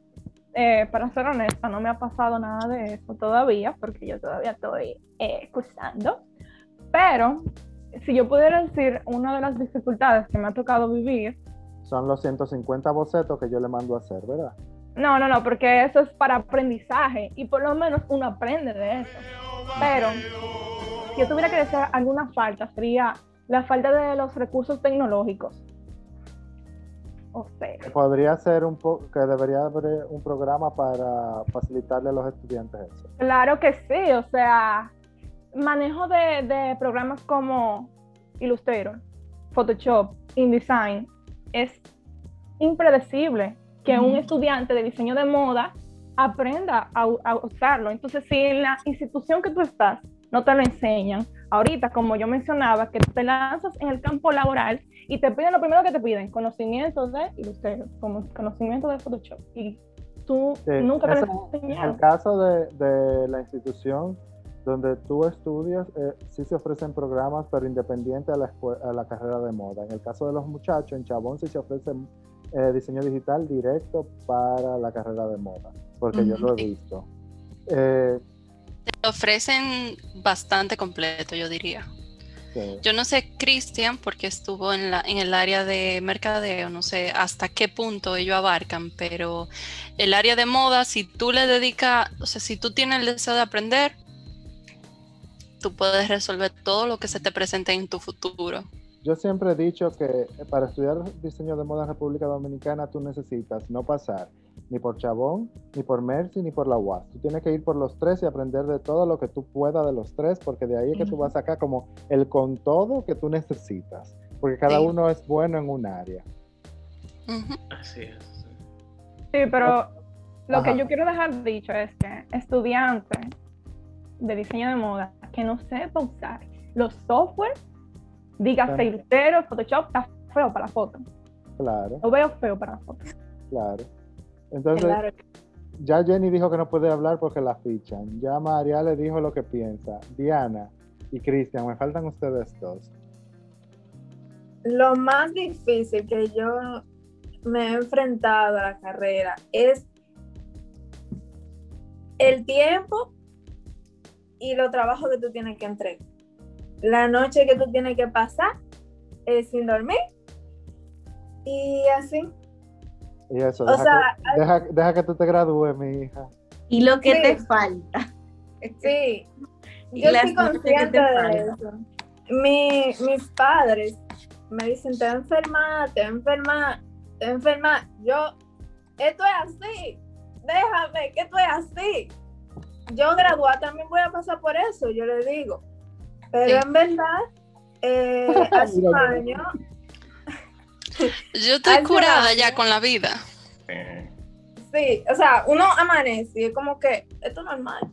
eh, para ser honesta, no me ha pasado nada de eso todavía, porque yo todavía estoy eh, cursando. Pero si yo pudiera decir una de las dificultades que me ha tocado vivir, Son los 150 bocetos que yo le mando a hacer, ¿verdad? no, no, no, porque eso es para aprendizaje y por lo menos uno aprende de eso. Pero si yo tuviera que decir alguna falta, sería la falta de los recursos tecnológicos. O sea, Que Podría ser un po que debería haber un programa para facilitarle a los estudiantes eso. Claro que sí, o sea, manejo de, de programas como Illustrator, Photoshop, InDesign, es impredecible que un estudiante de diseño de moda aprenda a, a usarlo. Entonces, si en la institución que tú estás no te lo enseñan, ahorita, como yo mencionaba, que te lanzas en el campo laboral y te piden lo primero que te piden, conocimiento de Illustrator, como conocimiento de Photoshop, y tú Sí, nunca te lo En el caso de, de la institución donde tú estudias, eh, sí se ofrecen programas, pero independiente a la, a la carrera de moda. En el caso de los muchachos, en Chabón sí se ofrece eh, diseño digital directo para la carrera de moda, porque yo lo he visto. Eh, Te ofrecen bastante completo, yo diría. sí. Yo no sé, Cristian, porque estuvo en, la, en el área de mercadeo, no sé hasta qué punto ellos abarcan, pero el área de moda, si tú le dedicas, o sea, si tú tienes el deseo de aprender, tú puedes resolver todo lo que se te presente en tu futuro. Yo siempre he dicho que para estudiar diseño de moda en República Dominicana tú necesitas no pasar ni por Chabón, ni por Mercy, ni por la UAS. Tú tienes que ir por los tres y aprender de todo lo que tú puedas de los tres, porque de ahí es que tú vas a sacar como el con todo que tú necesitas, porque cada Sí. uno es bueno en un área. Así es. sí. Sí, pero lo Ajá. que yo quiero dejar dicho es que estudiante de diseño de moda que no sepa usar los software, diga Claro. Illustrator, Photoshop, está feo para la foto. Claro, Lo veo feo para la foto. claro. Entonces, Claro. ya Jenny dijo que no puede hablar porque la fichan. Ya María le dijo lo que piensa. Diana y Cristian, me faltan ustedes dos. Lo más difícil que yo me he enfrentado a la carrera es el tiempo y los trabajos que tú tienes que entregar. La noche que tú tienes que pasar eh, sin dormir. Y así. Y eso, O deja, sea, que, deja, deja que tú te gradúes, mi hija. Y lo que Sí. te falta. Sí, <laughs> Y yo estoy consciente de eso. Mi- mis padres me dicen, te enferma, te enferma, te enferma. Yo, esto es así, déjame, que esto es así. Yo graduar también voy a pasar por eso, yo le digo. Pero Sí. en verdad, eh, <laughs> hace un año, Yo estoy curada ya con la vida. Sí. o sea, uno amanece y es como que esto es normal,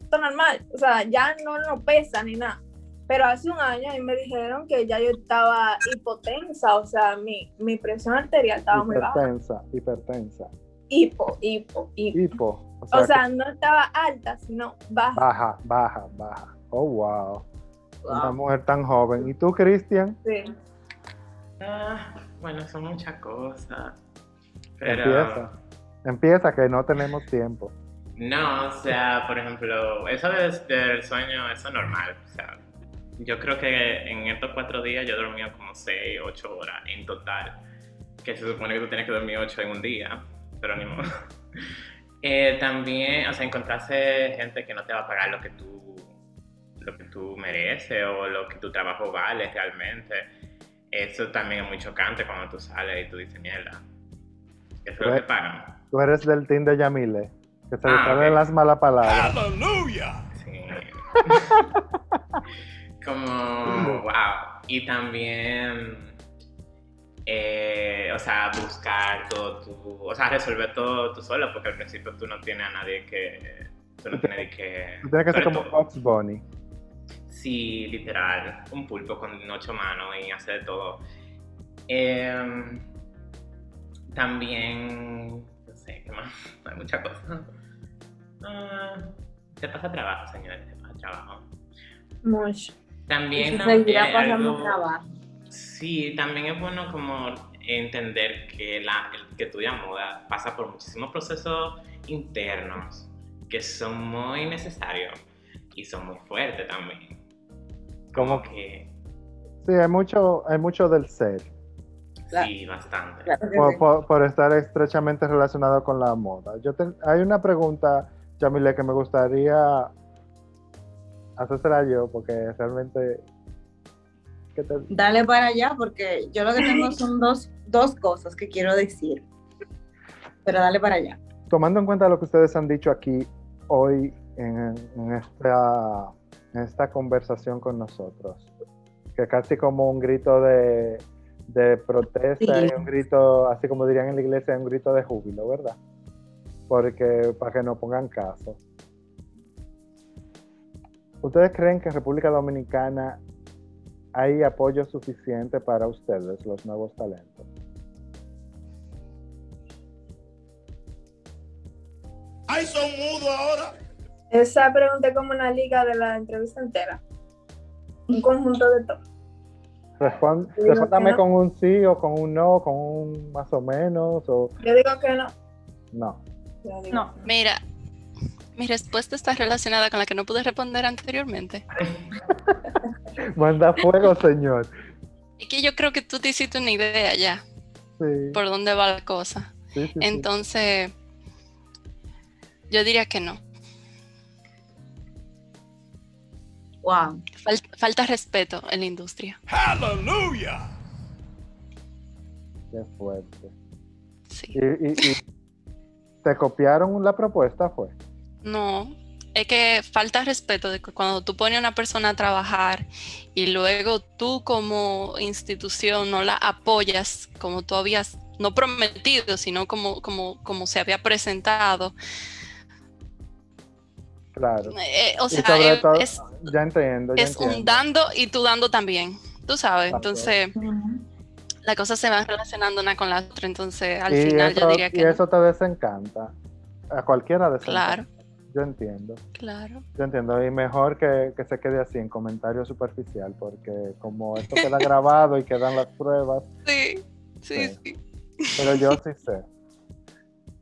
esto es normal, o sea, ya no no pesa ni nada. Pero hace un año a mí me dijeron que ya yo estaba hipotensa, o sea, mi, mi presión arterial estaba muy baja. Hipertensa, hipertensa. Hipo, hipo, hipo. Hipo. O sea, O sea, no estaba alta, sino baja. baja, baja, baja. Oh, wow. Una Wow. mujer tan joven. ¿Y tú, Cristian? Sí. Ah, bueno, son muchas cosas. Pero. Empieza. Empieza, que no tenemos tiempo. No, o sea, por ejemplo, eso de- del sueño, eso es normal. O sea, yo creo que en estos cuatro días yo he dormido como seis, ocho horas en total. Que se supone que tú tienes que dormir ocho en un día, pero ni modo. <laughs> Eh, también, o sea, encontrarse gente que no te va a pagar lo que tú, lo que tú mereces o lo que tu trabajo vale realmente. Eso también es muy chocante cuando tú sales y tú dices, mierda, eso es lo que pagan. Tú eres del team de Yamile, que se le Ah, salen ok. las malas palabras. Hallelujah. Sí. <laughs> Como, wow. Y también, eh, o sea, buscar todo tu, o sea, resolver todo tú solo, porque al principio tú no tienes a nadie que, tú no tienes que... Tú tienes que ser como. Fox Bunny. Sí, literal, un pulpo con ocho manos y hacer de todo. Em, también, no sé, ¿qué más? <laughs> Hay muchas cosas. Ah, se pasa trabajo, señores, se pasa trabajo. Mucho. También, también algo- trabajo. Sí, también es bueno como entender que la el que estudia moda pasa por muchísimos procesos internos que son muy necesarios y son muy fuertes también. Como que, Sí, hay mucho, hay mucho del ser, sí, bastante. Por, sí. por- por estar estrechamente relacionado con la moda. Yo te- hay una pregunta, Yamile, que me gustaría hacérsela yo, porque realmente... ¿qué te- Dale para allá porque yo lo que tengo son <laughs> dos, dos cosas que quiero decir. Pero dale para allá. tomando en cuenta lo que ustedes han dicho aquí hoy en, en esta, esta conversación con nosotros, que casi como un grito de, de protesta Sí. y un grito, así como dirían en la iglesia, un grito de júbilo, ¿verdad? Porque para que no pongan caso. ¿Ustedes creen que en República Dominicana hay apoyo suficiente para ustedes, los nuevos talentos? ¡Ay, son mudos ahora! Esa pregunta es como una liga de la entrevista entera. Un conjunto de todo. Respon- Yo digo respóndame no. con un sí o con un no, con un más o menos o Yo digo que no. no. No. Mira, mi respuesta está relacionada con la que no pude responder anteriormente. <laughs> Manda fuego, señor. Y que yo creo que tú te hiciste una idea ya Sí, por dónde va la cosa. sí, sí, sí. Entonces, yo diría que no. Wow. Fal- falta respeto en la industria. ¡Aleluya! Qué fuerte. Sí. Y, y- y te copiaron la propuesta, fue. No, es que falta respeto de que cuando tú pones a una persona a trabajar y luego tú como institución no la apoyas como tú habías no prometido, sino como, como, como se había presentado. Claro. Eh, o y sea, sobre es, todo, es- ya entiendo, ya es entiendo. un dando y tú dando también, tú sabes. Entonces, las cosas se van relacionando una con la otra. Entonces, al y final eso, yo diría y que no. eso te desencanta. A cualquiera desencanta. Claro, Yo entiendo. claro. Yo entiendo. Y mejor que, que se quede así en comentario superficial, porque como esto queda grabado y quedan las pruebas, <laughs> Sí, sí, Sí. sí. pero yo sí sé.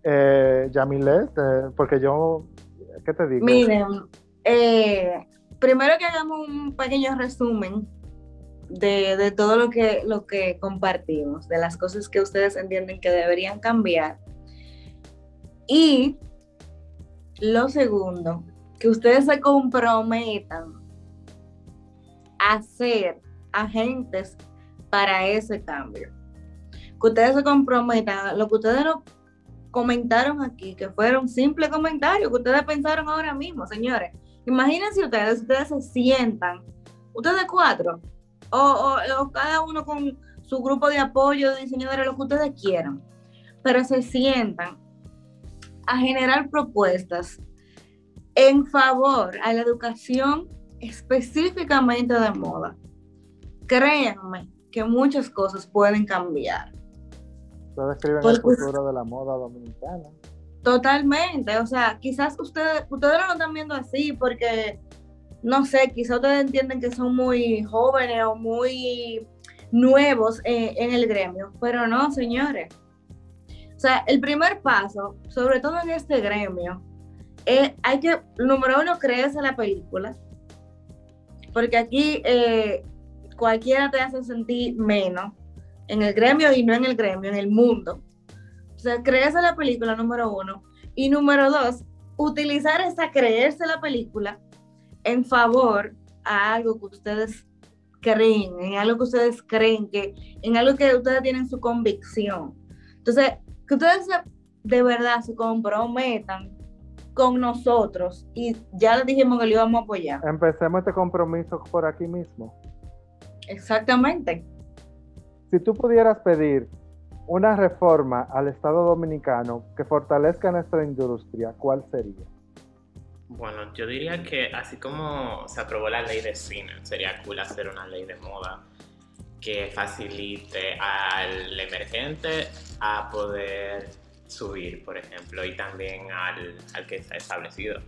Eh, Yamilet, eh, porque yo, ¿qué te digo? Miren, eh, primero que hagamos un pequeño resumen de, de todo lo que, lo que compartimos, de las cosas que ustedes entienden que deberían cambiar. Y lo segundo, que ustedes se comprometan a ser agentes para ese cambio. Que ustedes se comprometan, lo que ustedes nos comentaron aquí, que fueron simples comentarios que ustedes pensaron ahora mismo, señores. Imagínense ustedes, ustedes se sientan, ustedes cuatro, o, o- o cada uno con su grupo de apoyo, de diseñadores, lo que ustedes quieran, pero se sientan a generar propuestas en favor a la educación específicamente de moda. Créanme que muchas cosas pueden cambiar. Ustedes escriben el Porque- futuro de la moda dominicana. Totalmente, o sea, quizás ustedes, ustedes no lo están viendo así porque, no sé, quizás ustedes entienden que son muy jóvenes o muy nuevos eh, en el gremio, pero no, señores. O sea, el primer paso, sobre todo en este gremio, es, hay que, número uno, creerse la película, porque aquí eh, cualquiera te hace sentir menos en el gremio y no en el gremio, en el mundo. O sea, creerse la película, número uno. Y número dos, utilizar esa creerse la película en favor a algo que ustedes creen, en algo que ustedes creen, que en algo que ustedes tienen su convicción. Entonces, que ustedes de verdad se comprometan con nosotros y ya les dijimos que lo íbamos a apoyar. Empecemos este compromiso por aquí mismo. Exactamente. Si tú pudieras pedir una reforma al Estado Dominicano que fortalezca nuestra industria, ¿cuál sería? Bueno, yo diría que así como se aprobó la ley de cine, sería cool hacer una ley de moda que facilite al emergente a poder subir, por ejemplo, y también al, al que está establecido.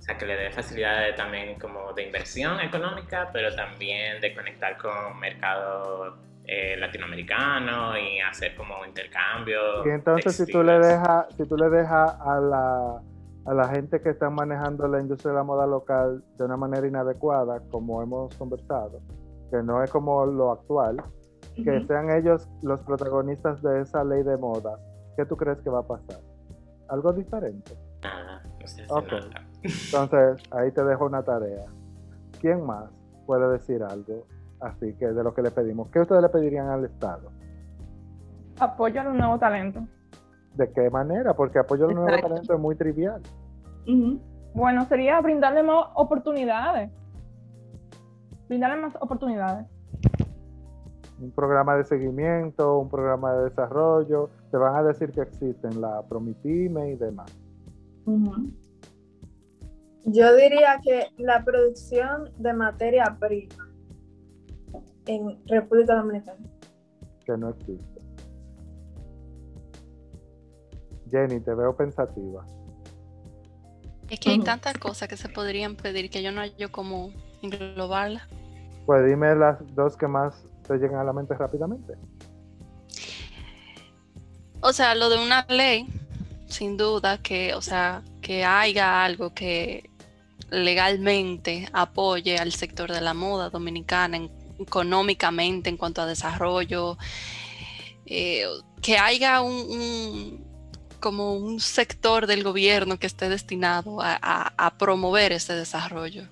O sea, que le dé facilidades también como de inversión económica, pero también de conectar con mercados eh, latinoamericano y hacer como intercambio. Y entonces si tú le dejas, si tú le dejas a la, a la gente que está manejando la industria de la moda local de una manera inadecuada, como hemos conversado, que no es como lo actual, que sean ellos los protagonistas de esa ley de moda, ¿qué tú crees que va a pasar? Algo diferente. Nada, no sé nada. Entonces, ahí te dejo una tarea. ¿Quién más puede decir algo así que de lo que le pedimos? ¿Qué ustedes le pedirían al Estado? Apoyo a los nuevos talentos. ¿De qué manera? Porque apoyo a los nuevos talentos es muy trivial. Bueno, sería brindarle más oportunidades. Brindarle más oportunidades. Un programa de seguimiento, un programa de desarrollo. Te van a decir que existen la Promitime y demás. Yo diría que la producción de materia prima en República Dominicana. que no existe. Jenny, te veo pensativa. Es que hay tantas cosas que se podrían pedir que yo no hallo cómo englobarlas. Pues dime las dos que más te llegan a la mente rápidamente. O sea, lo de una ley, sin duda, que, o sea, que haya algo que legalmente apoye al sector de la moda dominicana en- económicamente en cuanto a desarrollo, eh, que haya un, como un sector del gobierno que esté destinado a, promover ese desarrollo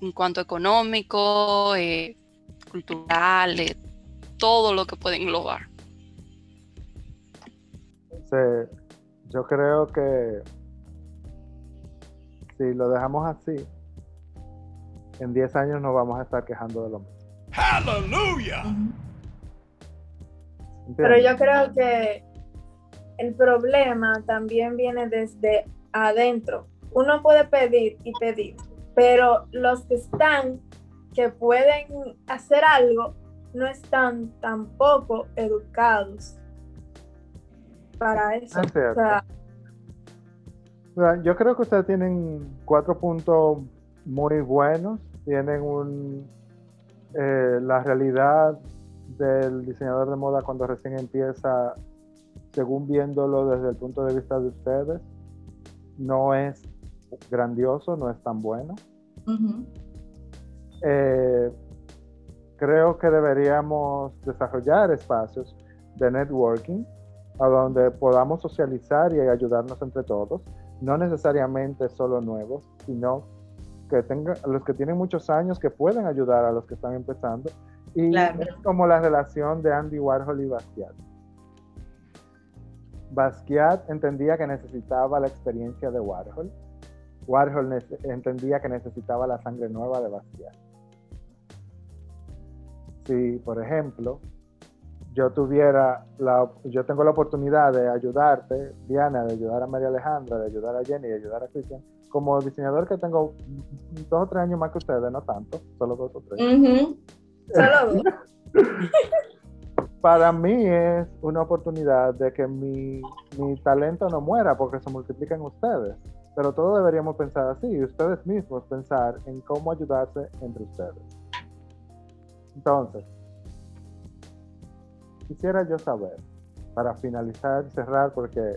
en cuanto económico, eh, cultural, eh, todo lo que puede englobar. Se- yo creo que si lo dejamos así, en 10 años nos vamos a estar quejando de lo mismo. Hallelujah. Ujú. Pero yo creo que el problema también viene desde adentro. Uno puede pedir y pedir, pero los que están, que pueden hacer algo, no están tampoco educados para eso. Es cierto. O sea, Mira, Yo creo que ustedes tienen cuatro puntos muy buenos. Tienen un, eh, la realidad del diseñador de moda cuando recién empieza, según viéndolo desde el punto de vista de ustedes, no es grandioso, no es tan bueno. Eh, creo que deberíamos desarrollar espacios de networking a donde podamos socializar y ayudarnos entre todos, no necesariamente solo nuevos, sino que tengan los que tienen muchos años que pueden ayudar a los que están empezando y Claro. es como la relación de Andy Warhol y Basquiat. Basquiat entendía que necesitaba la experiencia de Warhol. Warhol entendía que necesitaba la sangre nueva de Basquiat. Si, por ejemplo, yo tuviera la, yo tengo la oportunidad de ayudarte, Diana, de ayudar a María Alejandra, de ayudar a Jenny, de ayudar a Cristian, como diseñador que tengo dos o tres años más que ustedes, no tanto, solo dos o tres. Ujú. solo <laughs> dos. Para mí es una oportunidad de que mi, mi talento no muera porque se multiplican ustedes. Pero todos deberíamos pensar así, y ustedes mismos pensar en cómo ayudarse entre ustedes. Entonces, quisiera yo saber, para finalizar y cerrar, porque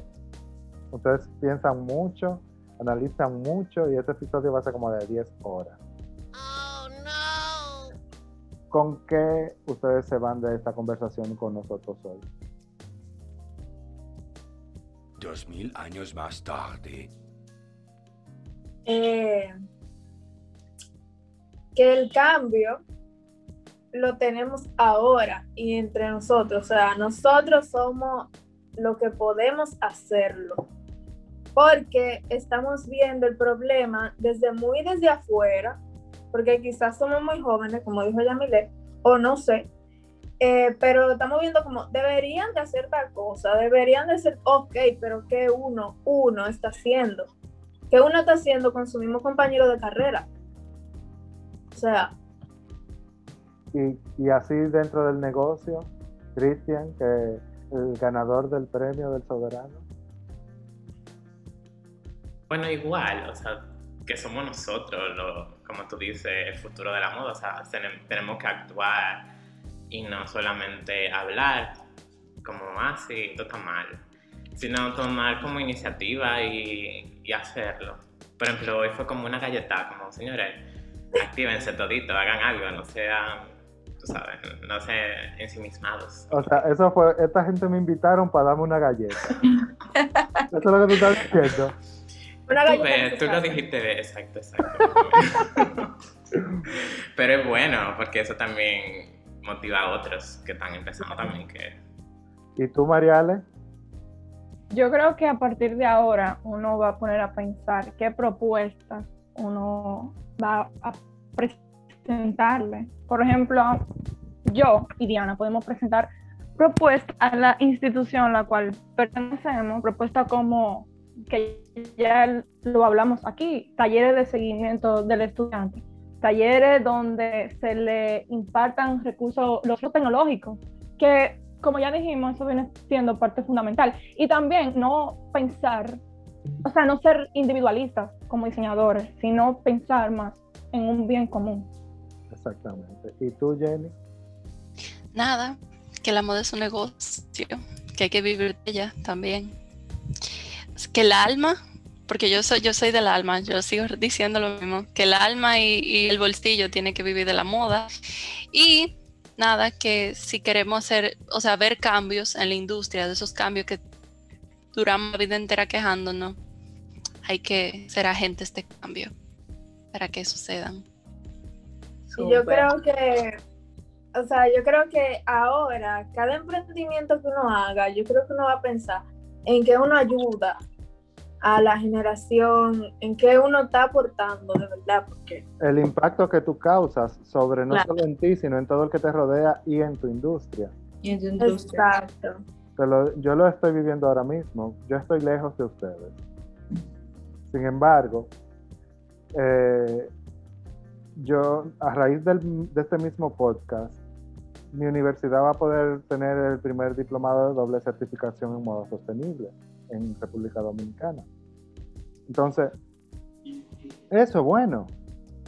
ustedes piensan mucho, analizan mucho y este episodio va a ser como de 10 horas. ¿Con qué ustedes se van de esta conversación con nosotros hoy? Dos mil años más tarde. eh, que el cambio lo tenemos ahora y entre nosotros. O sea, nosotros somos lo que podemos hacerlo. Porque estamos viendo el problema desde muy desde afuera, porque quizás somos muy jóvenes, como dijo Yamile, o no sé, eh, pero estamos viendo como deberían de hacer tal cosa, deberían de ser, ok, pero ¿qué uno, uno está haciendo? ¿Qué uno está haciendo con su mismo compañero de carrera? O sea, Y, y así dentro del negocio, Cristian, que el ganador del premio del soberano. Bueno, igual, o sea, que somos nosotros, lo, como tú dices, el futuro de la moda, o sea, tenem- tenemos que actuar y no solamente hablar como, ah, sí, esto está mal, sino tomar como iniciativa y, y hacerlo. Por ejemplo, hoy fue como una galleta, como, señores, actívense todito, hagan algo, no sean, tú sabes, no se ensimismados. O sea, eso fue, esta gente me invitaron para darme una galleta. <laughs> Eso es lo que tú estás diciendo. Una Tú, ves, tú lo dijiste, de- exacto, exacto. <laughs> Pero es bueno, porque eso también motiva a otros que están empezando también, que ¿Y tú, Mariale? Yo creo que a partir de ahora uno va a poner a pensar qué propuestas uno va a presentarle. Por ejemplo, yo y Diana podemos presentar propuestas a la institución a la cual pertenecemos, propuestas como que ya lo hablamos aquí, talleres de seguimiento del estudiante, talleres donde se le impartan recursos, los recursos tecnológicos, que como ya dijimos, eso viene siendo parte fundamental. Y también no pensar, o sea, no ser individualistas como diseñadores, sino pensar más en un bien común. Exactamente. ¿Y tú, Jenny? Nada, que la moda es un negocio, que hay que vivir de ella también. Que el alma, porque yo soy, yo soy del alma, yo sigo diciendo lo mismo, que el alma y, y el bolsillo tienen que vivir de la moda. Y nada, que si queremos hacer, o sea, ver cambios en la industria, de esos cambios que duramos la vida entera quejándonos, hay que ser agentes de cambio para que sucedan. Y yo creo que, o sea, yo creo que ahora, cada emprendimiento que uno haga, yo creo que uno va a pensar en que uno ayuda a la generación, en qué uno está aportando, de verdad, porque El impacto que tú causas sobre no Claro. solo en ti, sino en todo el que te rodea y en tu industria. Y en tu industria. exacto. Lo- yo lo estoy viviendo ahora mismo. Yo estoy lejos de ustedes. Sin embargo, eh, yo, a raíz del- de este mismo podcast, mi universidad va a poder tener el primer diplomado de doble certificación en moda sostenible en República Dominicana. Entonces, eso es bueno.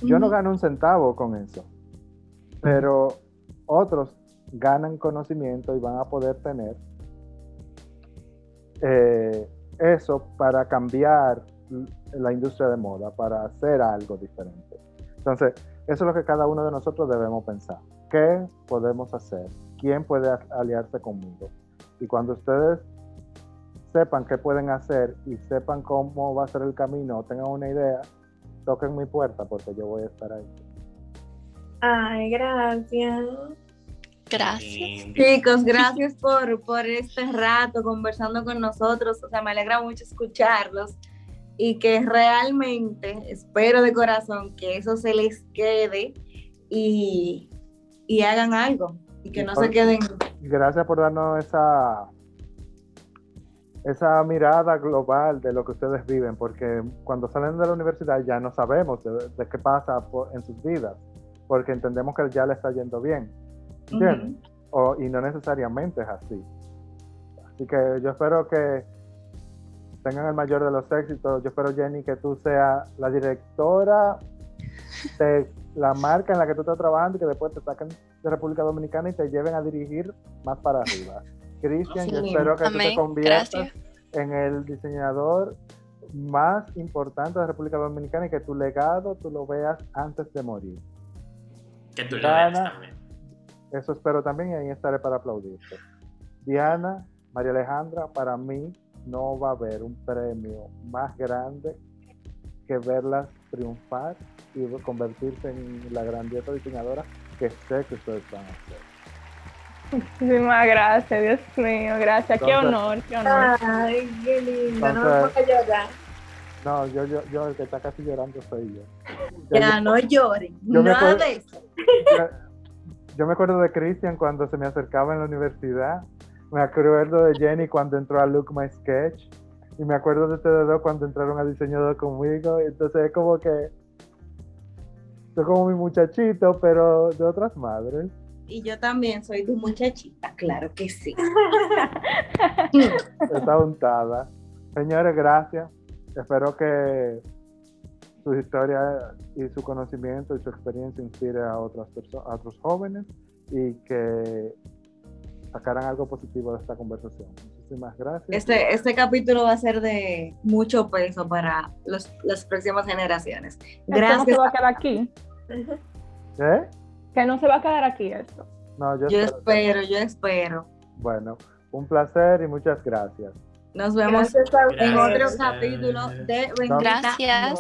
Yo no gano un centavo con eso, pero otros ganan conocimiento y van a poder tener eh, eso para cambiar la industria de moda, para hacer algo diferente. Entonces, eso es lo que cada uno de nosotros debemos pensar. ¿Qué podemos hacer? ¿Quién puede aliarse conmigo? Y cuando ustedes sepan qué pueden hacer y sepan cómo va a ser el camino o tengan una idea, toquen mi puerta porque yo voy a estar ahí. Ay, gracias. Gracias. Chicos, gracias por, por este rato conversando con nosotros. O sea, me alegra mucho escucharlos y que realmente espero de corazón que eso se les quede y, y hagan algo y que Y no por- se queden. Gracias por darnos esa, esa mirada global de lo que ustedes viven, porque cuando salen de la universidad ya no sabemos de, de qué pasa por- en sus vidas, porque entendemos que ya le está yendo bien. ¿entiendes? O- y no necesariamente es así. Así que yo espero que tengan el mayor de los éxitos. Yo espero, Jenny, que tú seas la directora de la marca en la que tú estás trabajando y que después te saquen de República Dominicana y te lleven a dirigir más para arriba. Cristian, yo espero que tú te conviertas Gracias. en el diseñador más importante de República Dominicana y que tu legado tú lo veas antes de morir. que tú lo veas Diana. también. Eso espero también y ahí estaré para aplaudirte. Diana, María Alejandra, para mí no va a haber un premio más grande que verlas triunfar y convertirse en la grandiosa diseñadora que sé que ustedes van a ser. <laughs> Muchísimas gracias, Dios mío, gracias. Qué honor, qué honor. Ay, qué lindo, no me a llorar. No, yo, yo, yo, el que está casi llorando soy yo. Ya no lloren, Yo me nada acuerdo- de eso. Yo, yo me acuerdo de Cristian cuando se me acercaba en la universidad. Me acuerdo de Jenny cuando entró a Look My Sketch. Y me acuerdo de ustedes dos cuando entraron a diseñador conmigo. Entonces es como que. Soy como mi muchachito, pero de otras madres. Y yo también soy tu muchachita, claro que sí. <laughs> Está untada. Señores, gracias. Espero que su historia y su conocimiento y su experiencia inspire a otras personas, a otros jóvenes y que sacaran algo positivo de esta conversación. Muchísimas gracias. Este, este capítulo va a ser de mucho peso para los, las próximas generaciones. Esto no se Gracias. va a quedar aquí. ¿Eh? Que no se va a quedar aquí esto. No, yo, Yo espero- espero, yo espero. Bueno, un placer y muchas gracias. Nos vemos Gracias en otro Gracias. capítulo de Bendita Gracias.